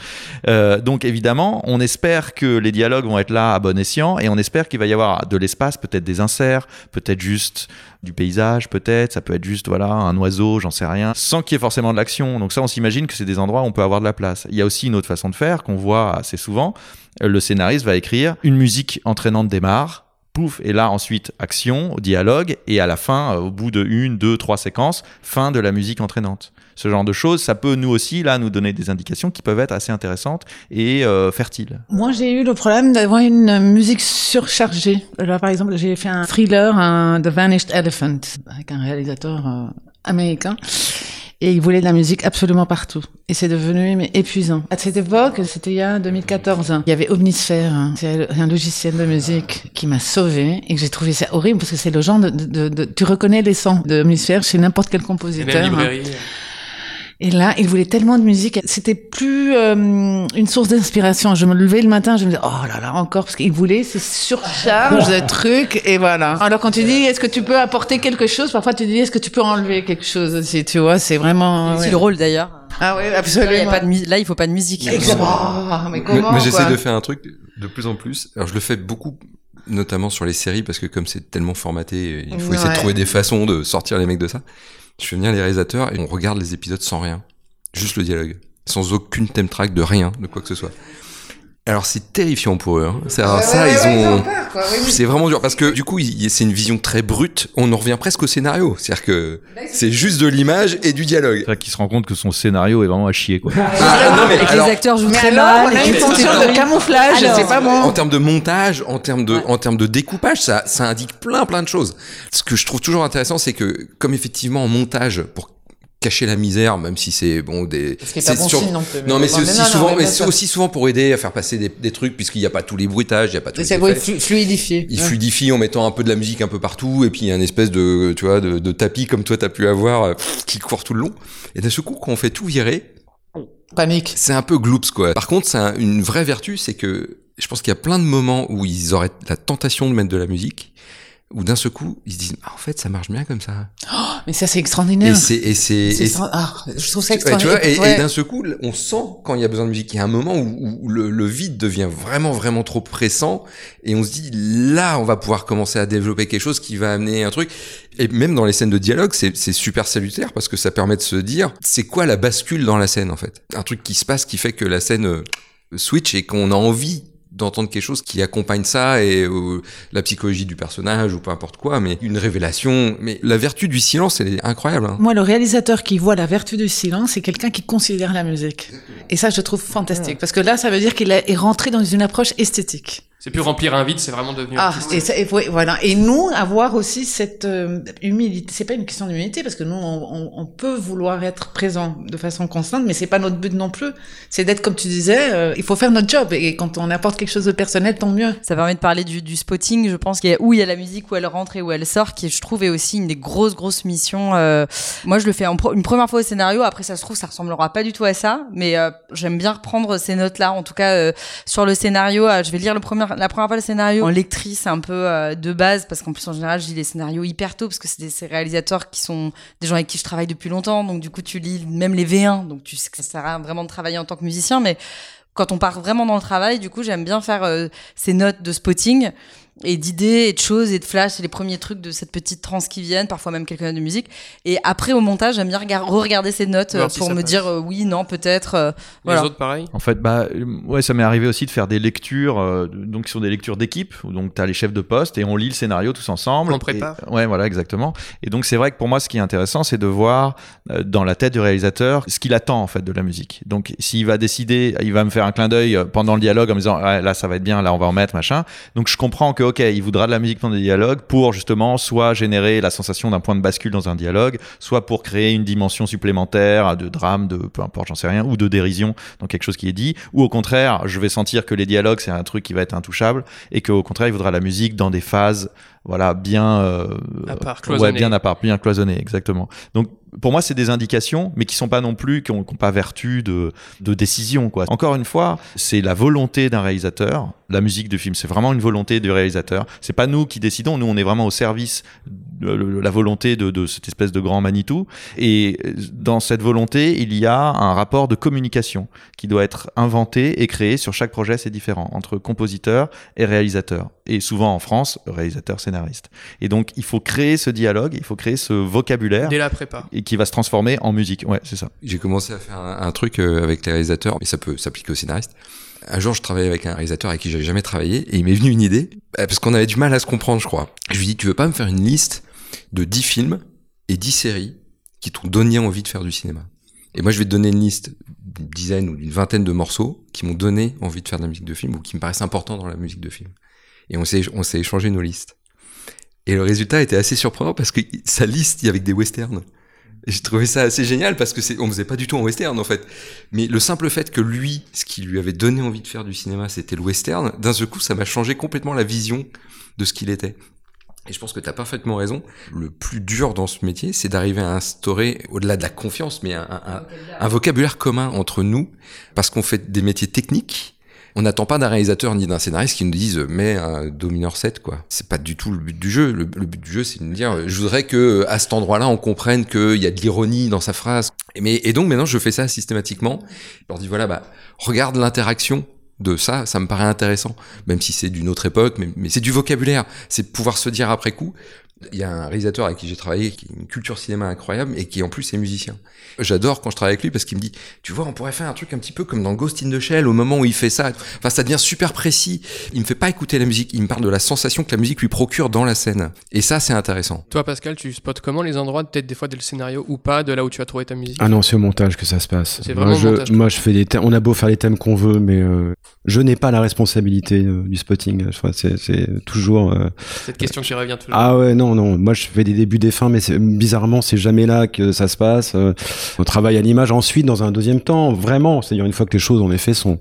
Euh, donc évidemment, on espère que les dialogues vont être là à bon escient et on espère qu'il va y avoir de l'espace, peut-être des inserts, peut-être juste du paysage, peut-être, ça peut être juste voilà un oiseau, j'en sais rien, sans qu'il y ait forcément de l'action. Donc ça, on s'imagine que c'est des endroits où on peut avoir de la place. Il y a aussi une autre façon de faire qu'on voit assez souvent. Le scénariste va écrire une musique entraînante démarre. Pouf, et là ensuite action, dialogue, et à la fin, euh, au bout de une, deux, trois séquences, fin de la musique entraînante. Ce genre de choses, ça peut nous aussi là nous donner des indications qui peuvent être assez intéressantes et euh, fertiles. Moi, j'ai eu le problème d'avoir une musique surchargée. Là, par exemple, j'ai fait un thriller, un The Vanished Elephant, avec un réalisateur euh, américain. Et il voulait de la musique absolument partout. Et c'est devenu mais, épuisant. À cette époque, c'était il y a 2014, hein, il y avait Omnisphere. Hein. C'est un logiciel de musique qui m'a sauvé et que j'ai trouvé ça horrible parce que c'est le genre de, de, de, Tu reconnais les sons de Omnisphere chez n'importe quel compositeur. Hein. Et là, il voulait tellement de musique, c'était plus euh, une source d'inspiration. Je me levais le matin, je me disais oh là là encore parce qu'il voulait ces surcharges de trucs et voilà. Alors quand tu dis est-ce que tu peux apporter quelque chose, parfois tu dis est-ce que tu peux enlever quelque chose aussi, tu vois, c'est vraiment. C'est le rôle d'ailleurs. Ah oui, absolument. Là, il, pas de là, il faut pas de musique. Exactement. mais comment Mais, j'essaie de faire un truc de plus en plus. Alors je le fais beaucoup notamment sur les séries parce que comme c'est tellement formaté, il faut essayer de trouver des façons de sortir les mecs de ça. Je fais venir les réalisateurs et on regarde les épisodes sans rien. Juste le dialogue. Sans aucune thème track de rien, de quoi que ce soit. Alors c'est terrifiant pour eux. Hein. ça, ils ont. c'est vraiment dur parce que du coup, c'est une vision très brute. On en revient presque au scénario. C'est-à-dire que c'est juste de l'image et du dialogue. C'est qu'il se rend compte que son scénario est vraiment à chier, quoi. Ah, non, mais les acteurs jouent très mal. On a une fonction de camouflage. C'est pas bon. En termes de montage, en termes de, en termes de découpage, ça, ça indique plein, plein de choses. Ce que je trouve toujours intéressant, c'est que comme effectivement en montage pour cacher la misère, même si c'est bon des. C'est bon non plus. Non, mais c'est aussi souvent, mais c'est aussi souvent pour aider à faire passer des, des trucs puisqu'il n'y a pas tous les bruitages, il y a pas tous les. C'est fluidifier. Il fluidifie en mettant un peu de la musique un peu partout et puis il y a une espèce de, tu vois, de, de tapis comme toi t'as pu avoir euh, qui court tout le long. Et d'un seul coup, quand on fait tout virer, panique. C'est un peu gloops quoi. Par contre, c'est une vraie vertu, c'est que je pense qu'il y a plein de moments où ils auraient la tentation de mettre de la musique où d'un seul coup, ils se disent, ah, en fait, ça marche bien comme ça. Oh, mais ça, c'est extraordinaire. Et c'est, et c'est, ah, je trouve ça extraordinaire. tu vois, et, d'un seul coup, on sent quand il y a besoin de musique. Il y a un moment où, où le, le, vide devient vraiment, vraiment trop pressant, et on se dit, là, on va pouvoir commencer à développer quelque chose qui va amener un truc. Et même dans les scènes de dialogue, c'est, c'est super salutaire parce que ça permet de se dire, c'est quoi la bascule dans la scène, en fait? Un truc qui se passe qui fait que la scène euh, switch et qu'on a envie d'entendre quelque chose qui accompagne ça et euh, la psychologie du personnage ou peu importe quoi, mais une révélation. Mais la vertu du silence, elle est incroyable. Hein. Moi, le réalisateur qui voit la vertu du silence, c'est quelqu'un qui considère la musique. Et ça, je trouve fantastique, parce que là, ça veut dire qu'il est rentré dans une approche esthétique. C'est plus remplir un vide, c'est vraiment devenu. Ah, et, ça, et, voilà. Et nous, avoir aussi cette euh, humilité. C'est pas une question d'humilité parce que nous, on, on, peut vouloir être présent de façon constante, mais c'est pas notre but non plus. C'est d'être, comme tu disais, euh, il faut faire notre job. Et quand on apporte quelque chose de personnel, tant mieux. Ça permet de parler du, du spotting. Je pense qu'il y a où il y a la musique, où elle rentre et où elle sort, qui je trouve est aussi une des grosses grosses missions. Euh, moi, je le fais en une première fois au scénario. Après, ça se trouve, ça ressemblera pas du tout à ça, mais euh, j'aime bien reprendre ces notes-là. En tout cas, sur le scénario, je vais lire le premier, la première fois le scénario en lectrice un peu euh, de base parce qu'en plus en général je lis les scénarios hyper tôt parce que c'est des réalisateurs qui sont des gens avec qui je travaille depuis longtemps. Donc du coup tu lis même les V1 donc tu sais que ça sert à vraiment de travailler en tant que musicien. Mais quand on part vraiment dans le travail du coup j'aime bien faire euh, ces notes de spotting et d'idées et de choses et de flash c'est les premiers trucs de cette petite transe qui viennent parfois même quelques notes de musique. Et après au montage j'aime bien re-regarder ces notes euh, pour me dire euh, oui non peut-être euh, les autres pareil? En fait bah ouais ça m'est arrivé aussi de faire des lectures donc qui sont des lectures d'équipe donc tu as les chefs de poste et on lit le scénario tous ensemble. On prépare. Ouais voilà exactement. Et donc c'est vrai que pour moi ce qui est intéressant c'est de voir dans la tête du réalisateur ce qu'il attend en fait de la musique. Donc s'il va décider il va me faire un clin d'œil pendant le dialogue en me disant là ça va être bien là on va en mettre machin. Donc je comprends que ok, il voudra de la musique dans des dialogues pour justement soit générer la sensation d'un point de bascule dans un dialogue, soit pour créer une dimension supplémentaire de drame, de peu importe, j'en sais rien, ou de dérision dans quelque chose qui est dit, ou au contraire, je vais sentir que les dialogues c'est un truc qui va être intouchable et qu'au contraire il voudra la musique dans des phases voilà bien euh, à part, ouais, bien à part bien cloisonné exactement donc pour moi, c'est des indications, mais qui sont pas non plus, qui ont, pas vertu de, de décision, quoi. Encore une fois, c'est la volonté d'un réalisateur. La musique du film, c'est vraiment une volonté du réalisateur. C'est pas nous qui décidons. Nous, on est vraiment au service de la volonté de, de cette espèce de grand Manitou. Et dans cette volonté, il y a un rapport de communication qui doit être inventé et créé sur chaque projet. C'est différent entre compositeur et réalisateur. Et souvent en France, réalisateur scénariste. Et donc, il faut créer ce dialogue, il faut créer ce vocabulaire. Dès la prépa et qui va se transformer en musique. Ouais, c'est ça. J'ai commencé à faire un, truc euh, avec les réalisateurs, mais ça peut s'appliquer aux scénaristes. Un jour, je travaillais avec un réalisateur avec qui j'avais jamais travaillé, et il m'est venu une idée, euh, parce qu'on avait du mal à se comprendre, je crois. Je lui dis, tu veux pas me faire une liste de 10 films et 10 séries qui t'ont donné envie de faire du cinéma? Et moi, je vais te donner une liste d'une dizaine ou d'une vingtaine de morceaux qui m'ont donné envie de faire de la musique de film ou qui me paraissent importants dans la musique de film. Et on s'est, on s'est échangé nos listes. Et le résultat était assez surprenant parce que sa liste, il y avait des westerns j'ai trouvé ça assez génial parce que c'est, on faisait pas du tout en western en fait. Mais le simple fait que lui, ce qui lui avait donné envie de faire du cinéma, c'était le western, d'un seul coup, ça m'a changé complètement la vision de ce qu'il était. Et je pense que tu as parfaitement raison. Le plus dur dans ce métier, c'est d'arriver à instaurer, au-delà de la confiance, mais un, vocabulaire commun entre nous, parce qu'on fait des métiers techniques on n'attend pas d'un réalisateur ni d'un scénariste qui nous dise mais un do mineur 7 quoi. C'est pas du tout le but du jeu. Le, but du jeu c'est de nous dire je voudrais que à cet endroit-là on comprenne qu'il y a de l'ironie dans sa phrase. Et donc maintenant je fais ça systématiquement. Je leur dis voilà bah regarde l'interaction de ça, ça me paraît intéressant, même si c'est d'une autre époque, mais, mais c'est du vocabulaire, c'est pouvoir se dire après coup, il y a un réalisateur avec qui j'ai travaillé qui a une culture cinéma incroyable et qui en plus est musicien. J'adore quand je travaille avec lui parce qu'il me dit, tu vois, on pourrait faire un truc un petit peu comme dans Ghost in the Shell au moment où il fait ça. Enfin, ça devient super précis. Il me fait pas écouter la musique, il me parle de la sensation que la musique lui procure dans la scène. Et ça, c'est intéressant. Toi, Pascal, tu spots comment les endroits, peut-être des fois dès le scénario ou pas, de là où tu as trouvé ta musique? Ah non, c'est au montage que ça se passe. C'est vraiment moi, je, montage, moi, je fais des thèmes. On a beau faire les thèmes qu'on veut, mais euh, je n'ai pas la responsabilité euh, du spotting. C'est toujours. Euh, Cette question qui revient toujours. Ah ouais, non, non. Moi, je fais des débuts, des fins, mais bizarrement, c'est jamais là que ça se passe. Euh, on travaille à l'image ensuite, dans un deuxième temps, vraiment. C'est-à-dire une fois que les choses, en effet, sont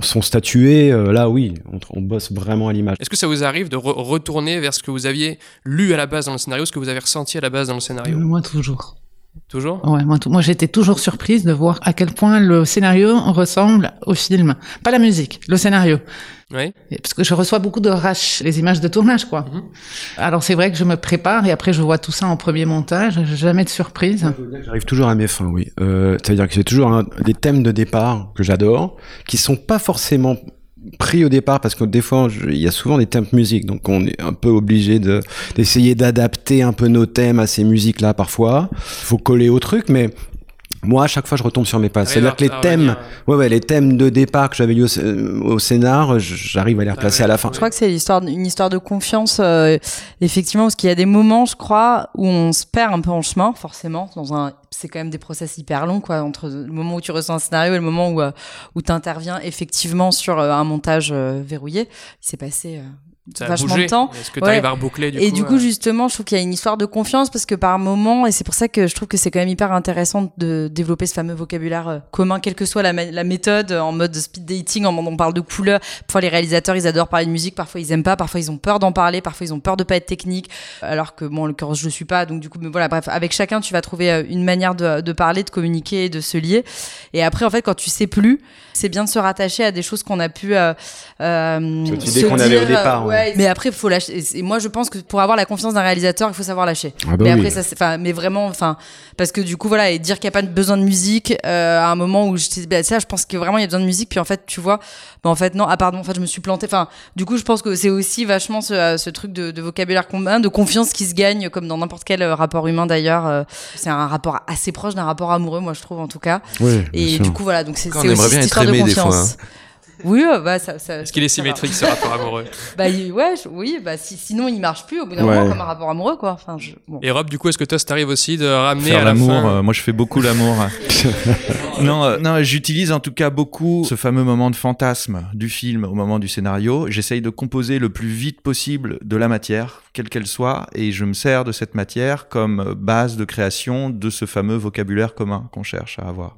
sont statuées, euh, là oui, on, on, bosse vraiment à l'image. Est-ce que ça vous arrive de re retourner vers ce que vous aviez lu à la base dans le scénario, ce que vous avez ressenti à la base dans le scénario? Euh, Moi toujours. Toujours? Ouais, moi, moi j'étais toujours surprise de voir à quel point le scénario ressemble au film. Pas la musique, le scénario. Oui. Parce que je reçois beaucoup de rush, les images de tournage, quoi. Mm -hmm. Alors c'est vrai que je me prépare et après je vois tout ça en premier montage, jamais de surprise. J'arrive toujours à mes fins, oui. Euh, C'est-à-dire que j'ai toujours un, des thèmes de départ que j'adore, qui sont pas forcément pris au départ parce que des fois il y a souvent des thèmes musique donc on est un peu obligé de d'essayer d'adapter un peu nos thèmes à ces musiques là parfois. Faut coller au truc mais moi, à chaque fois, je retombe sur mes pas. C'est-à-dire que les thèmes, ouais, ouais, les thèmes de départ que j'avais eu au, au, scénar, j'arrive à les replacer à la fin. Je crois que c'est l'histoire, une histoire de confiance, euh, effectivement, parce qu'il y a des moments, je crois, où on se perd un peu en chemin, forcément, dans un, c'est quand même des process hyper longs, quoi, entre le moment où tu ressens un scénario et le moment où, euh, où tu interviens effectivement sur euh, un montage verrouillé. Il s'est passé ça vachement bougé. de temps. Est-ce que tu arrives Ouais. à reboucler du et coup du coup, euh, justement, je trouve qu'il y a une histoire de confiance parce que par moment, et c'est pour ça que je trouve que c'est quand même hyper intéressant de développer ce fameux vocabulaire euh, commun, quelle que soit la, méthode, euh, en mode speed dating, en mode on parle de couleurs. Parfois, les réalisateurs, ils adorent parler de musique, parfois ils aiment pas, parfois ils ont peur d'en parler, parfois ils ont peur de pas être technique, alors que bon, en l'occurrence, je le suis pas. Donc du coup, mais voilà, bref, avec chacun, tu vas trouver une manière de, de parler, de communiquer, de se lier. Et après, en fait, quand tu sais plus, c'est bien de se rattacher à des choses qu'on a pu euh, euh, Cette idée se qu'on avait au dire, départ, euh, ouais. Mais après, faut lâcher. Et moi, je pense que pour avoir la confiance d'un réalisateur, il faut savoir lâcher. Ah bah mais oui. après, ça, mais vraiment, enfin, parce que du coup, voilà, et dire qu'il n'y a pas besoin de musique euh, à un moment où je bah, ça, je pense que vraiment il y a besoin de musique. Puis en fait, tu vois, bah, en fait, non, ah pardon, en fait, je me suis plantée. Enfin, du coup, je pense que c'est aussi vachement ce, euh, ce truc de, de vocabulaire commun, de confiance qui se gagne, comme dans n'importe quel euh, rapport humain d'ailleurs. C'est un rapport assez proche d'un rapport amoureux, moi, je trouve en tout cas. Oui, Et sûr. du coup, voilà, donc c'est aussi cette histoire de aimé des fois, confiance. Oui, euh, bah ça. ça Est-ce qu'il est symétrique ce rapport amoureux Bah ouais, je- oui, bah si, sinon il marche plus au bout d'un Ouais. moment comme un rapport amoureux quoi. Enfin, je, bon. Et Rob, du coup, est-ce que toi, ça t'arrive aussi de ramener Faire à la l'amour, fin euh, moi je fais beaucoup l'amour. non, euh, non, j'utilise en tout cas beaucoup ce fameux moment de fantasme du film au moment du scénario. J'essaye de composer le plus vite possible de la matière, quelle qu'elle soit, et je me sers de cette matière comme base de création de ce fameux vocabulaire commun qu'on cherche à avoir.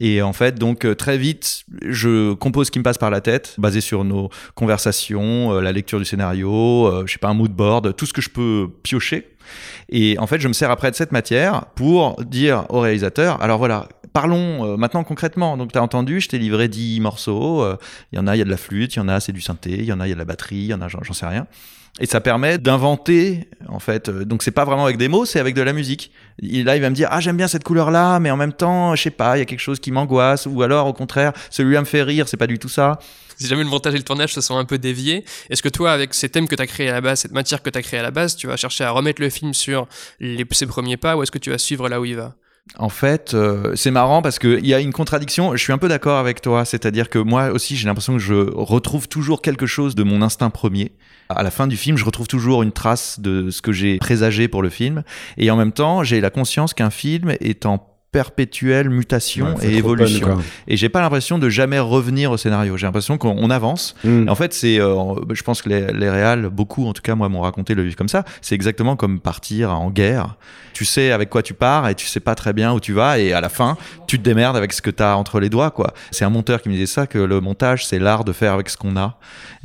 Et en fait, donc euh, très vite, je compose ce qui me passe par la tête, basé sur nos conversations, euh, la lecture du scénario, euh, je sais pas, un mood board, tout ce que je peux piocher. Et en fait, je me sers après de cette matière pour dire au réalisateur, alors voilà, parlons euh, maintenant concrètement. Donc, tu as entendu, je t'ai livré 10 morceaux. euh, Il y en a, il y a de la flûte, il y en a, c'est du synthé, il y en a, il y a de la batterie, il y en a, j'en j'en sais rien. Et ça permet d'inventer, en fait. Euh, Donc, c'est pas vraiment avec des mots, c'est avec de la musique. Et là, il va me dire, ah, j'aime bien cette couleur-là, mais en même temps, je sais pas, il y a quelque chose qui m'angoisse. Ou alors, au contraire, celui-là me fait rire, c'est pas du tout ça. Si jamais le montage et le tournage se sont un peu déviés, est-ce que toi, avec ces thèmes que tu as créés à la base, cette matière que tu as créée à la base, tu vas chercher à remettre le film sur ses premiers pas ou est-ce que tu vas suivre là où il va? En fait, euh, c'est marrant parce qu'il y a une contradiction. Je suis un peu d'accord avec toi. C'est-à-dire que moi aussi, j'ai l'impression que je retrouve toujours quelque chose de mon instinct premier. À la fin du film, je retrouve toujours une trace de ce que j'ai présagé pour le film. Et en même temps, j'ai la conscience qu'un film est en perpétuelle mutation Ouais, et évolution. Et j'ai pas l'impression de jamais revenir au scénario. J'ai l'impression qu'on on avance. Mm. Et En fait, c'est, euh, je pense que les, les réals, beaucoup, en tout cas, moi, m'ont raconté le vivre comme ça. C'est exactement comme partir en guerre. Tu sais avec quoi tu pars et tu sais pas très bien où tu vas et à la fin, tu te démerdes avec ce que tu as entre les doigts, quoi. C'est un monteur qui me disait ça, que le montage, c'est l'art de faire avec ce qu'on a.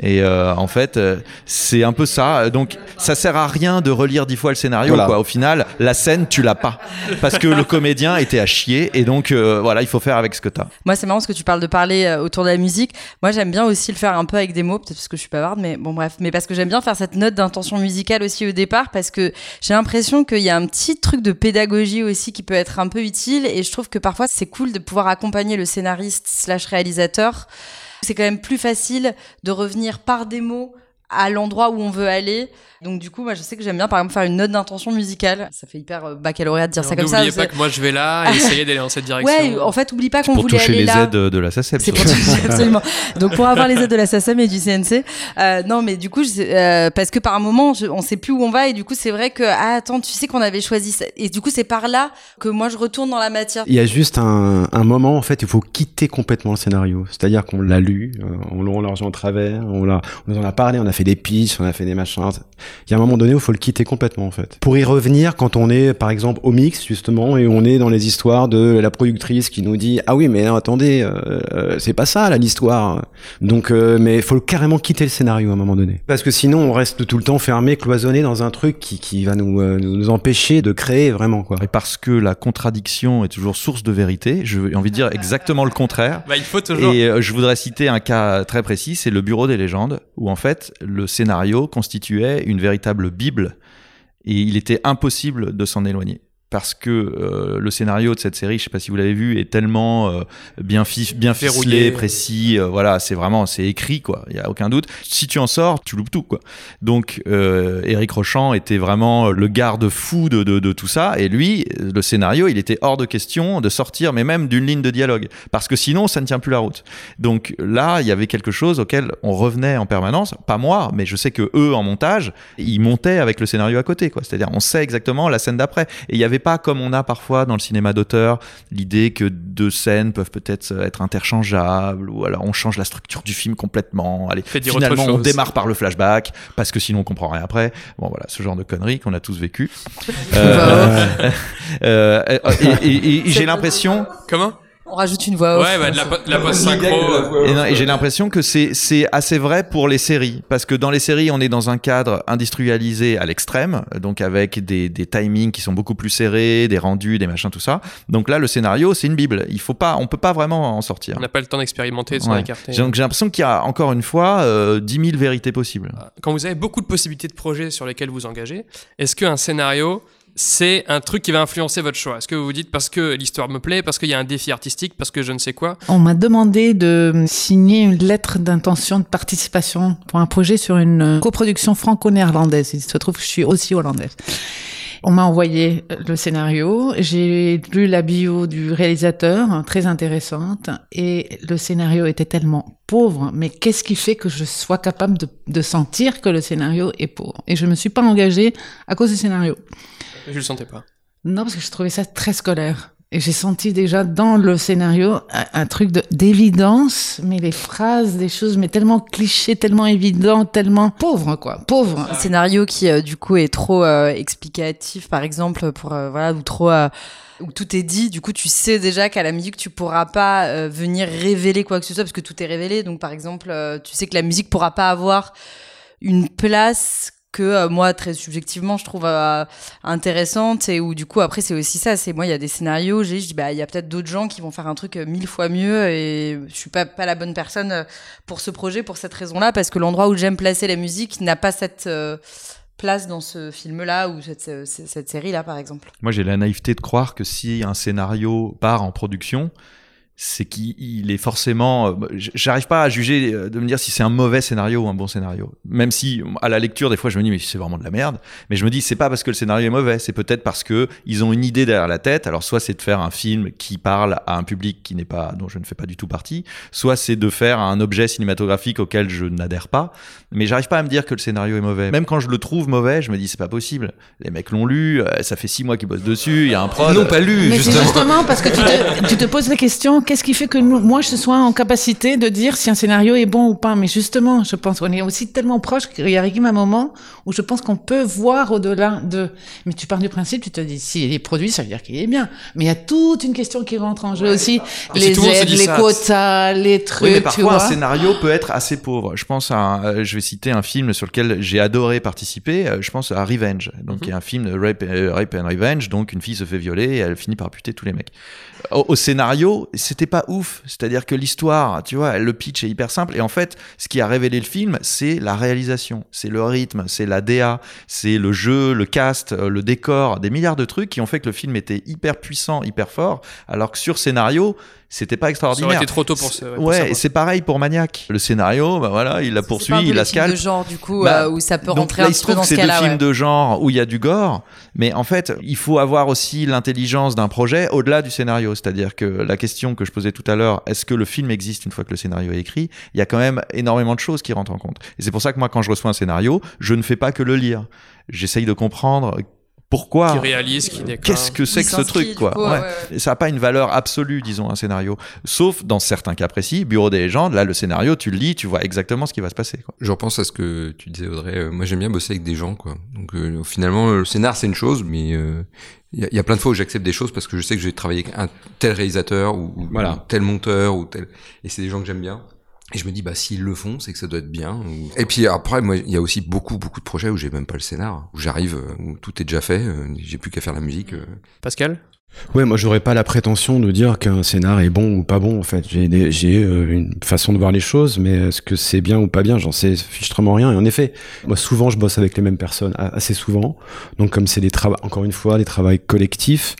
Et euh, en fait, euh, c'est un peu ça. Donc, ça sert à rien de relire dix fois le scénario, Voilà. quoi. Au final, la scène, tu l'as pas. Parce que le comédien était à chier et donc, euh, voilà, il faut faire avec ce que tu as. Moi, c'est marrant parce que tu parles de parler euh, autour de la musique. Moi, j'aime bien aussi le faire un peu avec des mots, peut-être parce que je suis bavarde, mais bon, bref. Mais parce que j'aime bien faire cette note d'intention musicale aussi au départ, parce que j'ai l'impression qu'il y a un petit truc de pédagogie aussi qui peut être un peu utile. Et je trouve que parfois, c'est cool de pouvoir accompagner le scénariste slash réalisateur. C'est quand même plus facile de revenir par des mots à l'endroit où on veut aller. Donc du coup, moi, je sais que j'aime bien, par exemple, faire une note d'intention musicale. Ça fait hyper euh, baccalauréat de dire ça comme ça. N'oubliez pas que moi je vais là et essayer d'aller dans cette direction. Ouais, en fait, oublie pas qu'on Pour voulait toucher aller les là. aides de la SACEM. C'est pour toucher, absolument. Donc pour avoir les aides de la SACEM et du CNC, euh, non mais du coup, je sais- euh, parce que par un moment, je, on sait plus où on va et du coup c'est vrai que ah attends, tu sais qu'on avait choisi ça et du coup c'est par là que moi je retourne dans la matière. Il y a juste un, un moment, en fait, il faut quitter complètement le scénario. C'est-à-dire qu'on l'a lu, euh, on l'a en travers, on, l'a, on nous en a parlé, on a fait des pitchs, on a fait des machins. Il y a un moment donné où il faut le quitter complètement, en fait. Pour y revenir quand on est, par exemple, au mix, justement, et on est dans les histoires de la productrice qui nous dit, ah oui, mais non, attendez, euh, euh, c'est pas ça, là, l'histoire. Donc, euh, mais il faut carrément quitter le scénario à un moment donné. Parce que sinon, on reste tout le temps fermé, cloisonné dans un truc qui, qui va nous, euh, nous empêcher de créer vraiment, quoi. Et parce que la contradiction est toujours source de vérité, j'ai envie de dire exactement le contraire. Bah, il faut toujours. Et euh, je voudrais citer un cas très précis, c'est le Bureau des légendes, où en fait le scénario constituait une véritable bible, et il était impossible de s'en éloigner. Parce que euh, le scénario de cette série, je sais pas si vous l'avez vu, est tellement euh, bien, fi- bien ficelé, précis. euh, voilà, c'est vraiment, c'est écrit quoi. Il y a aucun doute. Si tu en sors, tu loupes tout quoi. Donc, Eric Rochant était vraiment le garde-fou de, de, de tout ça. Et lui, le scénario, il était hors de question de sortir, mais même d'une ligne de dialogue, parce que sinon, ça ne tient plus la route. Donc là, il y avait quelque chose auquel on revenait en permanence. Pas moi, mais je sais que eux, en montage, ils montaient avec le scénario à côté, quoi. C'est-à-dire, on sait exactement la scène d'après. Et il n'y avait pas, comme on a parfois dans le cinéma d'auteur, l'idée que deux scènes peuvent peut-être être interchangeables, ou alors on change la structure du film complètement. Allez, Fait dire finalement, on démarre par le flashback, parce que sinon on comprend rien après. Bon, voilà, ce genre de conneries qu'on a tous vécu. Euh, euh, et- et- et j'ai l'impression Comment? On rajoute une voix off. Ouais, bah, de la, de la. Et, non, et j'ai l'impression que c'est c'est assez vrai pour les séries parce que dans les séries on est dans un cadre industrialisé à l'extrême donc avec des, des timings qui sont beaucoup plus serrés des rendus des machins tout ça donc là le scénario c'est une bible il faut pas on peut pas vraiment en sortir On n'a pas le temps d'expérimenter, de s'en Ouais. écarter. donc j'ai l'impression qu'il y a encore une fois euh, 10 000 vérités possibles Quand vous avez beaucoup de possibilités de projets sur lesquels vous engagez, est-ce qu'un scénario, c'est un truc qui va influencer votre choix Est-ce que vous vous dites parce que l'histoire me plaît, parce qu'il y a un défi artistique, parce que je ne sais quoi On m'a demandé de signer une lettre d'intention de participation pour un projet sur une euh, coproduction franco-néerlandaise. Il se trouve que je suis aussi hollandaise. On m'a envoyé euh, le scénario, j'ai lu la bio du réalisateur, très intéressante, et le scénario était tellement pauvre, mais qu'est-ce qui fait que je sois capable de, de sentir que le scénario est pauvre? Et je me suis pas engagée à cause du scénario. Je le sentais pas. Non, parce que je trouvais ça très scolaire. Et j'ai senti déjà dans le scénario un, truc de- d'évidence, mais les phrases, des choses, mais tellement clichés, tellement évidents, tellement pauvres, quoi. Pauvres. Un scénario qui euh, du coup est trop euh, explicatif par exemple pour euh, voilà où tout est dit du coup tu sais déjà qu'à la musique tu pourras pas venir révéler quoi que ce soit parce que tout est révélé donc par exemple tu sais que la musique pourra pas avoir une place que euh, moi très subjectivement je trouve euh, intéressante et où du coup après c'est aussi ça c'est moi il y a des scénarios j'ai je dis bah il y a peut-être d'autres gens qui vont faire un truc euh, mille fois mieux et je suis pas pas la bonne personne pour ce projet pour cette raison-là parce que l'endroit où j'aime placer la musique n'a pas cette place dans ce film-là ou cette, cette, cette série-là par exemple. moi j'ai la naïveté de croire que si un scénario part en production c'est qu'il est forcément. euh, J'arrive pas à juger, euh, de me dire si c'est un mauvais scénario ou un bon scénario. Même si, à la lecture, des fois, je me dis, mais c'est vraiment de la merde. Mais je me dis, c'est pas parce que le scénario est mauvais, c'est peut-être parce que ils ont une idée derrière la tête. Alors, soit c'est de faire un film qui parle à un public qui n'est pas, dont je ne fais pas du tout partie, soit c'est de faire un objet cinématographique auquel je n'adhère pas. Mais j'arrive pas à me dire que le scénario est mauvais. Même quand je le trouve mauvais, je me dis, c'est pas possible. Les mecs l'ont lu, euh, ça fait six mois qu'ils bossent dessus, il y a un prod. Ils n'ont pas lu, Mais c'est justement. justement parce que tu te, tu te poses la question, qu'est-ce qui fait que nous, moi je sois en capacité de dire si un scénario est bon ou pas Mais justement, je pense qu'on est aussi tellement proche qu'il arrive un moment où je pense qu'on peut voir au-delà de... Mais tu pars du principe, tu te dis, s'il est produit, ça veut dire qu'il est bien. Mais il y a toute une question qui rentre en jeu aussi. Si Les aides, les ça, quotas, les trucs, Oui, mais tu parfois un scénario peut être assez pauvre. Je pense à, un- euh, je vais citer un film sur lequel j'ai adoré participer. euh, Je pense à Revenge, donc qui est un film de rape, euh, rape and revenge. Donc une fille se fait violer et elle finit par buter tous les mecs. Au, au scénario, c'était pas ouf. C'est-à-dire que l'histoire, tu vois, le pitch est hyper simple. Et en fait, ce qui a révélé le film, c'est la réalisation, c'est le rythme, c'est la DA, c'est le jeu, le cast, euh, le décor, des milliards de trucs qui ont fait que le film était hyper puissant, hyper fort. Alors que sur scénario, c'était pas Ça extraordinaire. aurait été trop tôt pour ça. Ouais, et c'est pareil pour Maniac. Le scénario, bah voilà, il la poursuit, pas un peu il les la films scalpe. de genre, du coup, Bah, euh, où ça peut Donc rentrer là, un il se petit peu trouve dans que ce c'est deux cas-là. films ouais. de genre où il y a du gore, mais en fait, il faut avoir aussi l'intelligence d'un projet au-delà du scénario. C'est-à-dire que la question que je posais tout à l'heure, est-ce que le film existe une fois que le scénario est écrit? Il y a quand même énormément de choses qui rentrent en compte. Et c'est pour ça que moi, quand je reçois un scénario, je ne fais pas que le lire. J'essaye de comprendre pourquoi. Qui réalise, qui déclare. Qu'est-ce que c'est que ce truc, quoi coup, Ouais. ouais, ouais. Et ça n'a pas une valeur absolue, disons, un scénario. Sauf dans certains cas précis, Bureau des légendes, là, le scénario, tu le lis, tu vois exactement ce qui va se passer. Quoi. Je repense à ce que tu disais Audrey. Euh, moi j'aime bien bosser avec des gens quoi. Donc euh, finalement le scénar c'est une chose, mais euh, il y, a, il y a plein de fois où j'accepte des choses parce que je sais que je vais travailler avec un tel réalisateur ou, ou Voilà. tel monteur ou tel et c'est des gens que j'aime bien. Et je me dis bah s'ils le font c'est que ça doit être bien. ou- Et puis après moi il y a aussi beaucoup beaucoup de projets où j'ai même pas le scénar, où j'arrive euh, où tout est déjà fait, euh, j'ai plus qu'à faire la musique. euh. Pascal? Ouais, moi j'aurais pas la prétention de dire qu'un scénar est bon ou pas bon en fait. J'ai euh, une façon de voir les choses, mais est-ce que c'est bien ou pas bien, j'en sais fichtrement rien. Et en effet, moi souvent je bosse avec les mêmes personnes, assez souvent. Donc comme c'est des travaux, encore une fois, des travaux collectifs,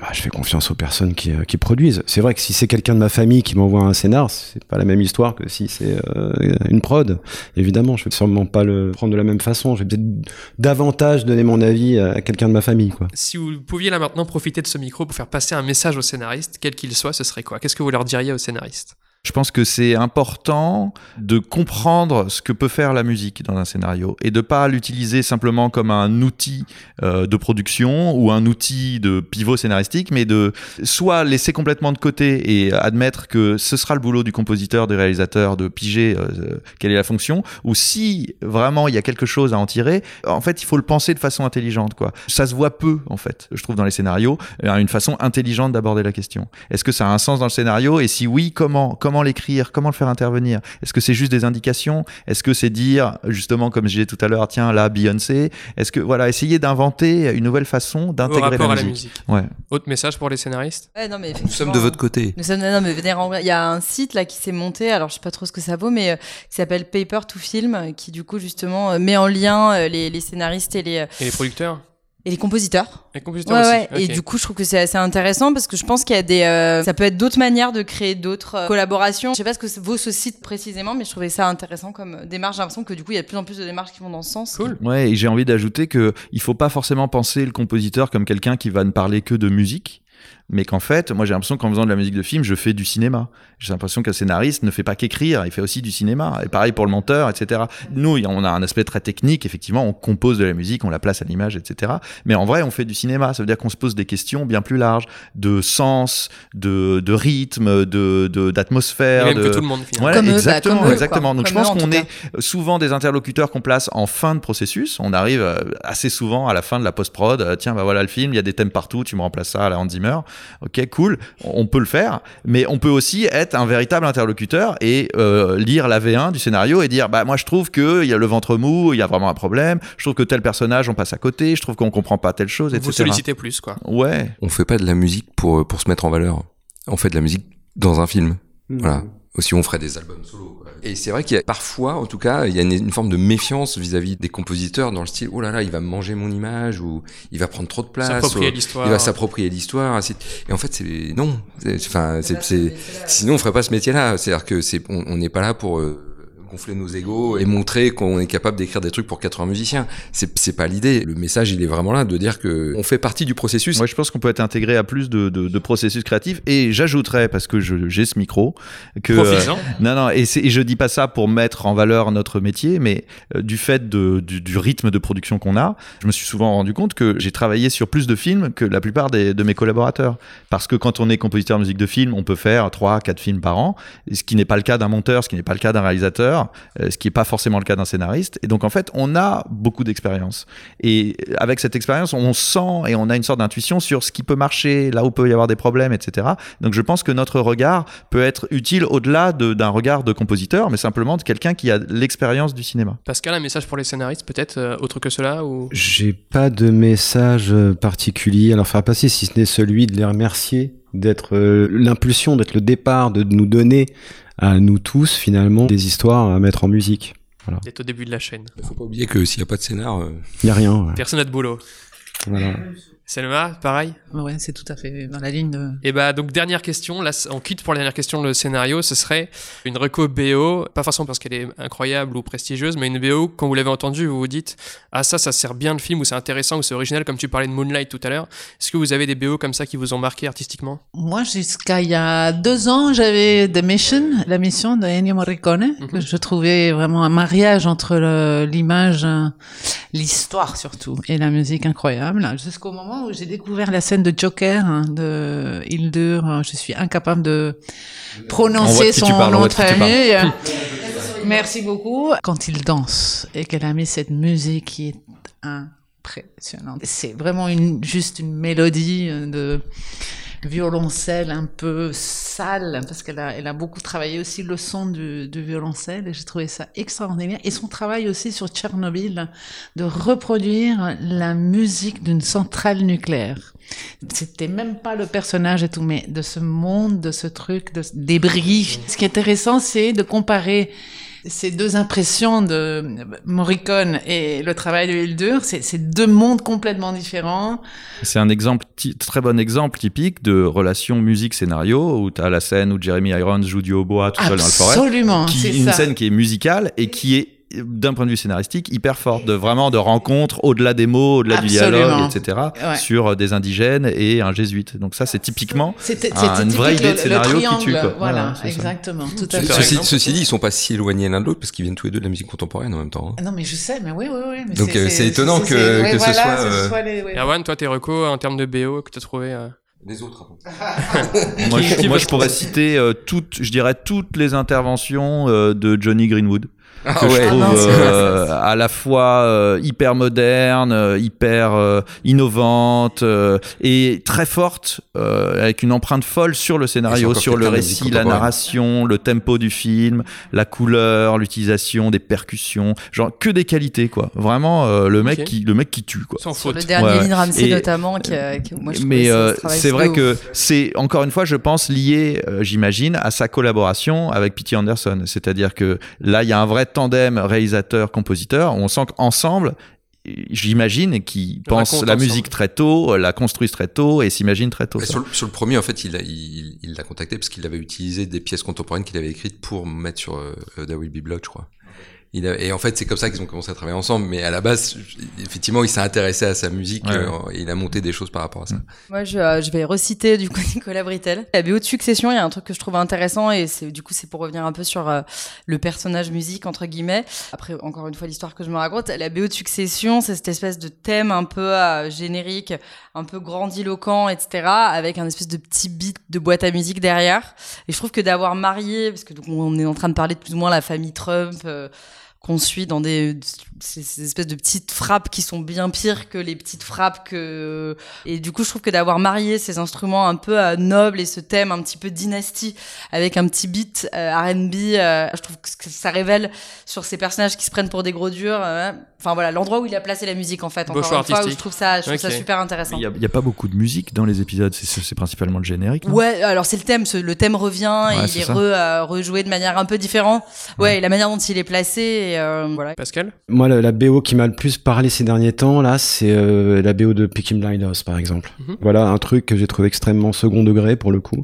bah, je fais confiance aux personnes qui, euh, qui produisent. C'est vrai que si c'est quelqu'un de ma famille qui m'envoie un scénar, c'est pas la même histoire que si c'est euh, une prod. Évidemment, je vais sûrement pas le prendre de la même façon. Je vais peut-être davantage donner mon avis à quelqu'un de ma famille, quoi. Si vous pouviez là maintenant profiter de ce micro pour faire passer un message aux scénaristes, quel qu'il soit, ce serait quoi? Qu'est-ce que vous leur diriez aux scénaristes Je pense que c'est important de comprendre ce que peut faire la musique dans un scénario et de pas l'utiliser simplement comme un outil euh, de production ou un outil de pivot scénaristique, mais de soit laisser complètement de côté et admettre que ce sera le boulot du compositeur, du réalisateur de piger euh, quelle est la fonction, ou si vraiment il y a quelque chose à en tirer, en fait il faut le penser de façon intelligente. Ça se voit peu en fait, je trouve dans les scénarios, une façon intelligente d'aborder la question. Est-ce que ça a un sens dans le scénario et si oui, comment l'écrire, comment le faire intervenir Est-ce que c'est juste des indications? Est-ce que c'est dire justement comme je disais tout à l'heure, tiens là Beyoncé Est-ce que voilà, essayer d'inventer une nouvelle façon d'intégrer la la musique. Ouais. Autre message pour les scénaristes? Ouais, non, mais Nous sommes de votre côté. Nous sommes, non, mais venez. Il y a un site là qui s'est monté, alors je sais pas trop ce que ça vaut, mais euh, qui s'appelle Paper to Film, qui du coup justement euh, met en lien euh, les, les scénaristes et les, euh, Et les producteurs? Et les compositeurs. Les compositeurs Ouais, aussi ouais. Et du coup, je trouve que c'est assez intéressant parce que je pense qu'il y a des, euh, ça peut être d'autres manières de créer d'autres euh, collaborations. Je sais pas ce que vaut ce site précisément, mais je trouvais ça intéressant comme euh, démarche. J'ai l'impression que du coup, il y a de plus en plus de démarches qui vont dans ce sens. Cool. Ouais, et j'ai envie d'ajouter que il faut pas forcément penser le compositeur comme quelqu'un qui va ne parler que de musique, mais qu'en fait, moi j'ai l'impression qu'en faisant de la musique de film, je fais du cinéma. J'ai l'impression qu'un scénariste ne fait pas qu'écrire, il fait aussi du cinéma. Et pareil pour le monteur, etc. Nous, on a un aspect très technique, effectivement, on compose de la musique, on la place à l'image, etc. Mais en vrai, on fait du cinéma. Ça veut dire qu'on se pose des questions bien plus larges, de sens, de, de rythme, de de- d'atmosphère. même de... que tout le monde finalement. Voilà, Comme eux, bah, exactement, comme exactement. Donc je pense qu'on est souvent des interlocuteurs qu'on place en fin de processus. On arrive euh, assez souvent à la fin de la post-prod. euh, Tiens, bah voilà le film, il y a des thèmes partout, tu me remplaces ça à la Hans Zimmer. Ok, cool, on peut le faire. Mais on peut aussi être un véritable interlocuteur et euh, lire la V1 du scénario et dire, bah moi je trouve que il y a le ventre mou, il y a vraiment un problème. Je trouve que tel personnage on passe à côté. Je trouve qu'on comprend pas telle chose, Vous etc. sollicitez plus, quoi. Ouais. On fait pas de la musique pour pour se mettre en valeur. On fait de la musique dans un film. Voilà. aussi on ferait des albums solo. Et c'est vrai qu'il y a parfois, en tout cas, il y a une, une forme de méfiance vis-à-vis des compositeurs dans le style oh là là, il va manger mon image ou il va prendre trop de place, S'approprier ou l'histoire. il va s'approprier l'histoire. ainsi Et en fait, c'est non. C'est- Enfin, c'est, c'est- sinon on ferait pas ce métier-là. C'est-à-dire que c'est, on on n'est pas là pour euh, gonfler nos égos et montrer qu'on est capable d'écrire des trucs pour 80 musiciens. C'est, c'est pas l'idée. Le message, il est vraiment là de dire que on fait partie du processus. Moi, je pense qu'on peut être intégré à plus de, de, de processus créatifs. Et j'ajouterais, parce que je- j'ai ce micro, que euh, non, non, et, c'est- et je dis pas ça pour mettre en valeur notre métier, mais euh, du fait de, du, du rythme de production qu'on a, je me suis souvent rendu compte que j'ai travaillé sur plus de films que la plupart des, de mes collaborateurs. Parce que quand on est compositeur de musique de film, on peut faire 3, 4 films par an, ce qui n'est pas le cas d'un monteur, ce qui n'est pas le cas d'un réalisateur, euh, ce qui n'est pas forcément le cas d'un scénariste. Et donc, en fait, on a beaucoup d'expérience. Et avec cette expérience, on sent et on a une sorte d'intuition sur ce qui peut marcher, là où peut y avoir des problèmes, etc. Donc, je pense que notre regard peut être utile au-delà de- d'un regard de compositeur, mais simplement de quelqu'un qui a l'expérience du cinéma. Pascal, un message pour les scénaristes, peut-être, euh, autre que cela ou... J'ai pas de message euh, particulier à leur faire passer, si ce n'est celui de les remercier, d'être euh, l'impulsion, d'être le départ, de nous donner à nous tous finalement des histoires à mettre en musique. d'être au début de la chaîne. Faut pas oublier que s'il y a pas de scénar, euh, Il y a rien. ouais. Personne n'a de boulot. Voilà. Selma, pareil? Ouais, c'est tout à fait dans la ligne de. Et bah donc dernière question, là on quitte pour la dernière question le scénario, ce serait une reco BO, pas forcément parce qu'elle est incroyable ou prestigieuse, mais une BO quand vous l'avez entendue, vous vous dites ah ça ça sert bien le film ou c'est intéressant ou c'est original comme tu parlais de Moonlight tout à l'heure. Est-ce que vous avez des BO comme ça qui vous ont marqué artistiquement? Moi, jusqu'à il y a deux ans, j'avais The Mission, la mission de Ennio Morricone, que je trouvais vraiment un mariage entre l'image, euh, l'histoire surtout, et la musique incroyable. Jusqu'au moment où j'ai découvert la scène de Joker hein, de Hildur. euh, Je suis incapable de prononcer son nom de famille. Merci beaucoup. Quand il danse et qu'elle a mis cette musique qui est impressionnante. C'est vraiment une, juste une mélodie de violoncelle un peu sale parce qu'elle a, elle a beaucoup travaillé aussi le son du, du violoncelle et j'ai trouvé ça extraordinaire. Et son travail aussi sur Tchernobyl de reproduire la musique d'une centrale nucléaire. C'était même pas le personnage et tout mais de ce monde de ce truc de ce débris. Ce qui est intéressant c'est de comparer ces deux impressions de Morricone et le travail de Hildur, c'est deux mondes complètement différents. C'est un exemple, très bon exemple typique de relation musique-scénario où tu as la scène où Jeremy Irons joue du hautbois tout seul dans la forêt. Absolument, une ça. scène qui est musicale et qui est d'un point de vue scénaristique hyper forte de vraiment de rencontres au-delà des mots au-delà du dialogue etc Ouais. sur euh, des indigènes et un jésuite donc ça c'est typiquement C'était un- une vraie idée de le- scénario qui triangle, tue, quoi. Voilà, exactement, tout à fait. Ceci, ceci dit, ils sont pas si éloignés l'un de l'autre parce qu'ils viennent tous les deux de la musique contemporaine en même temps. hein. Ah Non, mais je sais, mais oui, oui, oui. mais Donc, c'est étonnant c'est- que- c'est- ouais, que ce voilà, soit, ce euh, soit les- ouais. Erwan, toi tes recos en termes de BO que tu as trouvé euh, Les autres. moi, Qui- je, qui moi, je pourrais citer euh, toutes je dirais toutes les interventions euh, de Johnny Greenwood Ah que je trouve non, c'est euh, à la fois euh, hyper moderne, euh, hyper euh, innovante euh, et très forte, euh, avec une empreinte folle sur le scénario, sur le récit, la narration, le tempo du film, la couleur, l'utilisation des percussions, genre que des qualités quoi. Vraiment euh, le mec qui le mec qui tue quoi. sans Sur faute le dernier Ouais, ouais. Ramsey Et- notamment, qui, qui- moi je mais ce c'est vrai que c'est encore une fois, je pense, lié, euh, j'imagine, à sa collaboration avec P.T. Anderson. C'est-à-dire que là, il y a un vrai tandem réalisateur-compositeur. On sent qu'ensemble, j'imagine, qu'ils pensent racontent la ensemble. musique très tôt, la construisent très tôt et s'imaginent très tôt. Ça. sur, le, sur le premier, en fait, il l'a il, il l'a contacté parce qu'il avait utilisé des pièces contemporaines qu'il avait écrites pour mettre sur euh, There Will Be Blood, je crois. Il a- et en fait, c'est comme ça qu'ils ont commencé à travailler ensemble. Mais à la base, effectivement, il s'est intéressé à sa musique Ouais. euh, et il a monté des choses par rapport à ça. Moi, je, euh, je vais reciter du coup Nicolas Britel. La BO de Succession, il y a un truc que je trouve intéressant et c'est du coup c'est pour revenir un peu sur euh, le personnage musique entre guillemets. Après, encore une fois, l'histoire que je me raconte. La BO de Succession, c'est cette espèce de thème un peu euh, générique, un peu grandiloquent, etc., avec un espèce de petit beat de boîte à musique derrière. Et je trouve que d'avoir marié, parce que donc on est en train de parler de plus ou moins la famille Trump. Qu'on suit dans des ces, ces espèces de petites frappes qui sont bien pires que les petites frappes que et du coup je trouve que d'avoir marié ces instruments un peu euh, nobles et ce thème un petit peu dynastie avec un petit beat euh, R&B euh, je trouve que ça révèle sur ces personnages qui se prennent pour des gros durs euh, enfin voilà l'endroit où il a placé la musique en fait encore une fois où je trouve ça je trouve ça super intéressant. Il n'y a, pas beaucoup de musique dans les épisodes, c'est- c'est c'est principalement le générique. non? Ouais, alors c'est le thème, ce- le thème revient et il est re, euh, rejoué de manière un peu différente. Ouais, et la manière dont il est placé, et, euh, voilà. Pascal Moi, la, la BO qui m'a le plus parlé ces derniers temps, là, c'est euh, la BO de Peaky Blinders, par exemple. Mhm. Voilà un truc que j'ai trouvé extrêmement second degré, pour le coup.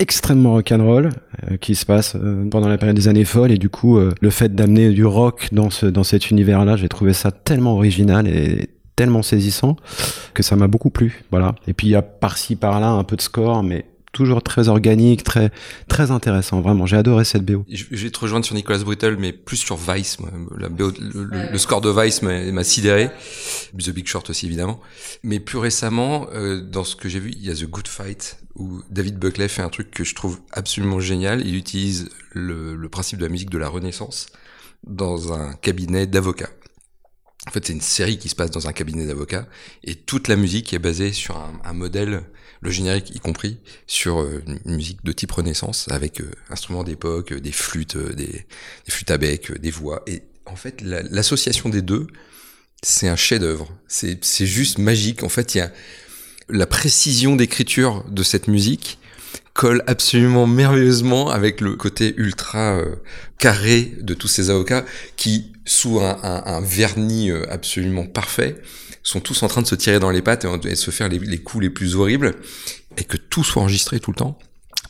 Extrêmement rock'n'roll, euh, qui se passe euh, pendant la période des années folles, et du coup, euh, le fait d'amener du rock dans, ce, dans cet univers-là, j'ai trouvé ça tellement original et tellement saisissant que ça m'a beaucoup plu. Voilà. Et puis, il y a par-ci, par-là un peu de score, mais toujours très organique, très, très intéressant. Vraiment, j'ai adoré cette BO. Je, je vais te rejoindre sur Nicolas Brittle, mais plus sur Vice. Moi. La BO le, le- le score de Vice m'a m'a sidéré. The Big Short aussi, évidemment. Mais plus récemment, euh, dans ce que j'ai vu, il y a The Good Fight, où David Buckley fait un truc que je trouve absolument génial. Il utilise le, le principe de la musique de la Renaissance dans un cabinet d'avocats. En fait, c'est une série qui se passe dans un cabinet d'avocats et toute la musique est basée sur un, un modèle, le générique y compris, sur euh, une musique de type Renaissance avec euh, instruments d'époque, euh, des flûtes, des, flûtes à bec, des voix. Et en fait, la- l'association des deux, c'est un chef-d'œuvre. C'est juste magique. En fait, il y a la précision d'écriture de cette musique colle absolument merveilleusement avec le côté ultra carré de tous ces avocats qui, sous un, vernis absolument parfait, sont tous en train de se tirer dans les pattes et, et se faire les, les coups les plus horribles, et que tout soit enregistré tout le temps.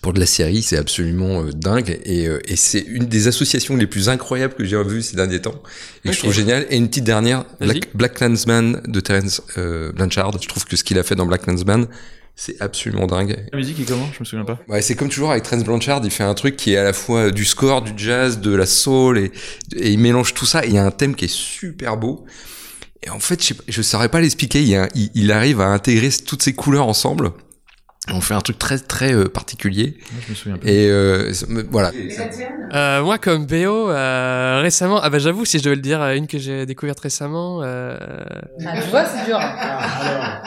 Pour de la série, c'est absolument euh, dingue, et, euh, et c'est une des associations les plus incroyables que j'ai vues ces derniers temps, et que je trouve génial. Et une petite dernière. Black, Black Klansman de Terence euh, Blanchard. Je trouve que ce qu'il a fait dans Black Klansman, c'est absolument dingue. La musique est comment? Je me souviens pas. Ouais, c'est comme toujours avec Terence Blanchard, il fait un truc qui est à la fois du score, du jazz, de la soul, et, et il mélange tout ça. Et il y a un thème qui est super beau. Et en fait, je, pas- je saurais pas l'expliquer. Il, y a un- il, il arrive à intégrer toutes ces couleurs ensemble. On fait un truc très très euh, particulier. Moi, je me souviens pas. Et euh, c'est- voilà. Euh, moi, comme BO, euh, récemment, ah bah j'avoue, si je devais le dire, une que j'ai découverte récemment. Euh... Ah, tu vois, c'est dur.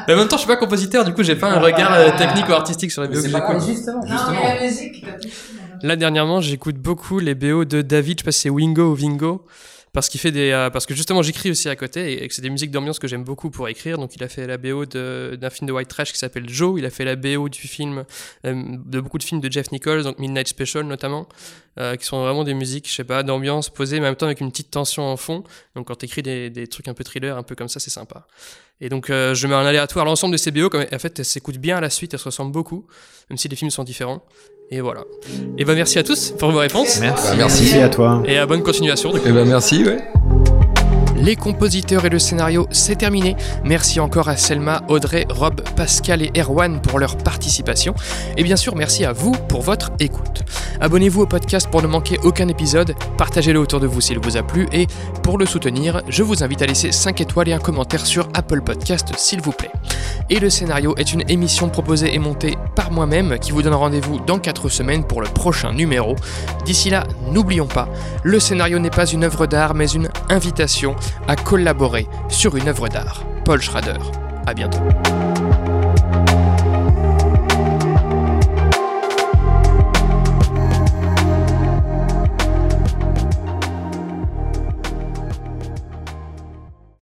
Mais en même temps, je suis pas compositeur, du coup, j'ai pas un regard euh, technique ou artistique sur les BO que j'écoute. Justement. la musique. Là, dernièrement, j'écoute beaucoup les BO de David, je sais pas si c'est Wingo ou Vingo. Parce qu'il fait des, euh, parce que justement j'écris aussi à côté et que c'est des musiques d'ambiance que j'aime beaucoup pour écrire. Donc il a fait la BO d'un film de White Trash qui s'appelle Joe. Il a fait la BO du film, euh, de beaucoup de films de Jeff Nichols, donc Midnight Special notamment, euh, qui sont vraiment des musiques, je sais pas, d'ambiance posées, mais en même temps avec une petite tension en fond. Donc quand t'écris des, des trucs un peu thriller, un peu comme ça, c'est sympa. Et donc je mets en aléatoire l'ensemble de ces BO. Comme, en fait, elles s'écoutent bien à la suite, elles se ressemblent beaucoup, même si les films sont différents. Et voilà. Et ben merci à tous pour vos réponses. Bah, merci. Merci à toi. Et à bonne continuation. Du coup. Eh ben merci. Ouais. Les compositeurs et le scénario, c'est terminé. Merci encore à Selma, Audrey, Rob, Pascal et Erwan pour leur participation. Et bien sûr, merci à vous pour votre écoute. Abonnez-vous au podcast pour ne manquer aucun épisode, partagez-le autour de vous s'il vous a plu et pour le soutenir, je vous invite à laisser 5 étoiles et un commentaire sur Apple Podcast s'il vous plaît. Et le scénario est une émission proposée et montée par moi-même qui vous donne rendez-vous dans 4 semaines pour le prochain numéro. D'ici là, n'oublions pas, le scénario n'est pas une œuvre d'art mais une invitation à collaborer sur une œuvre d'art. Paul Schrader. À bientôt.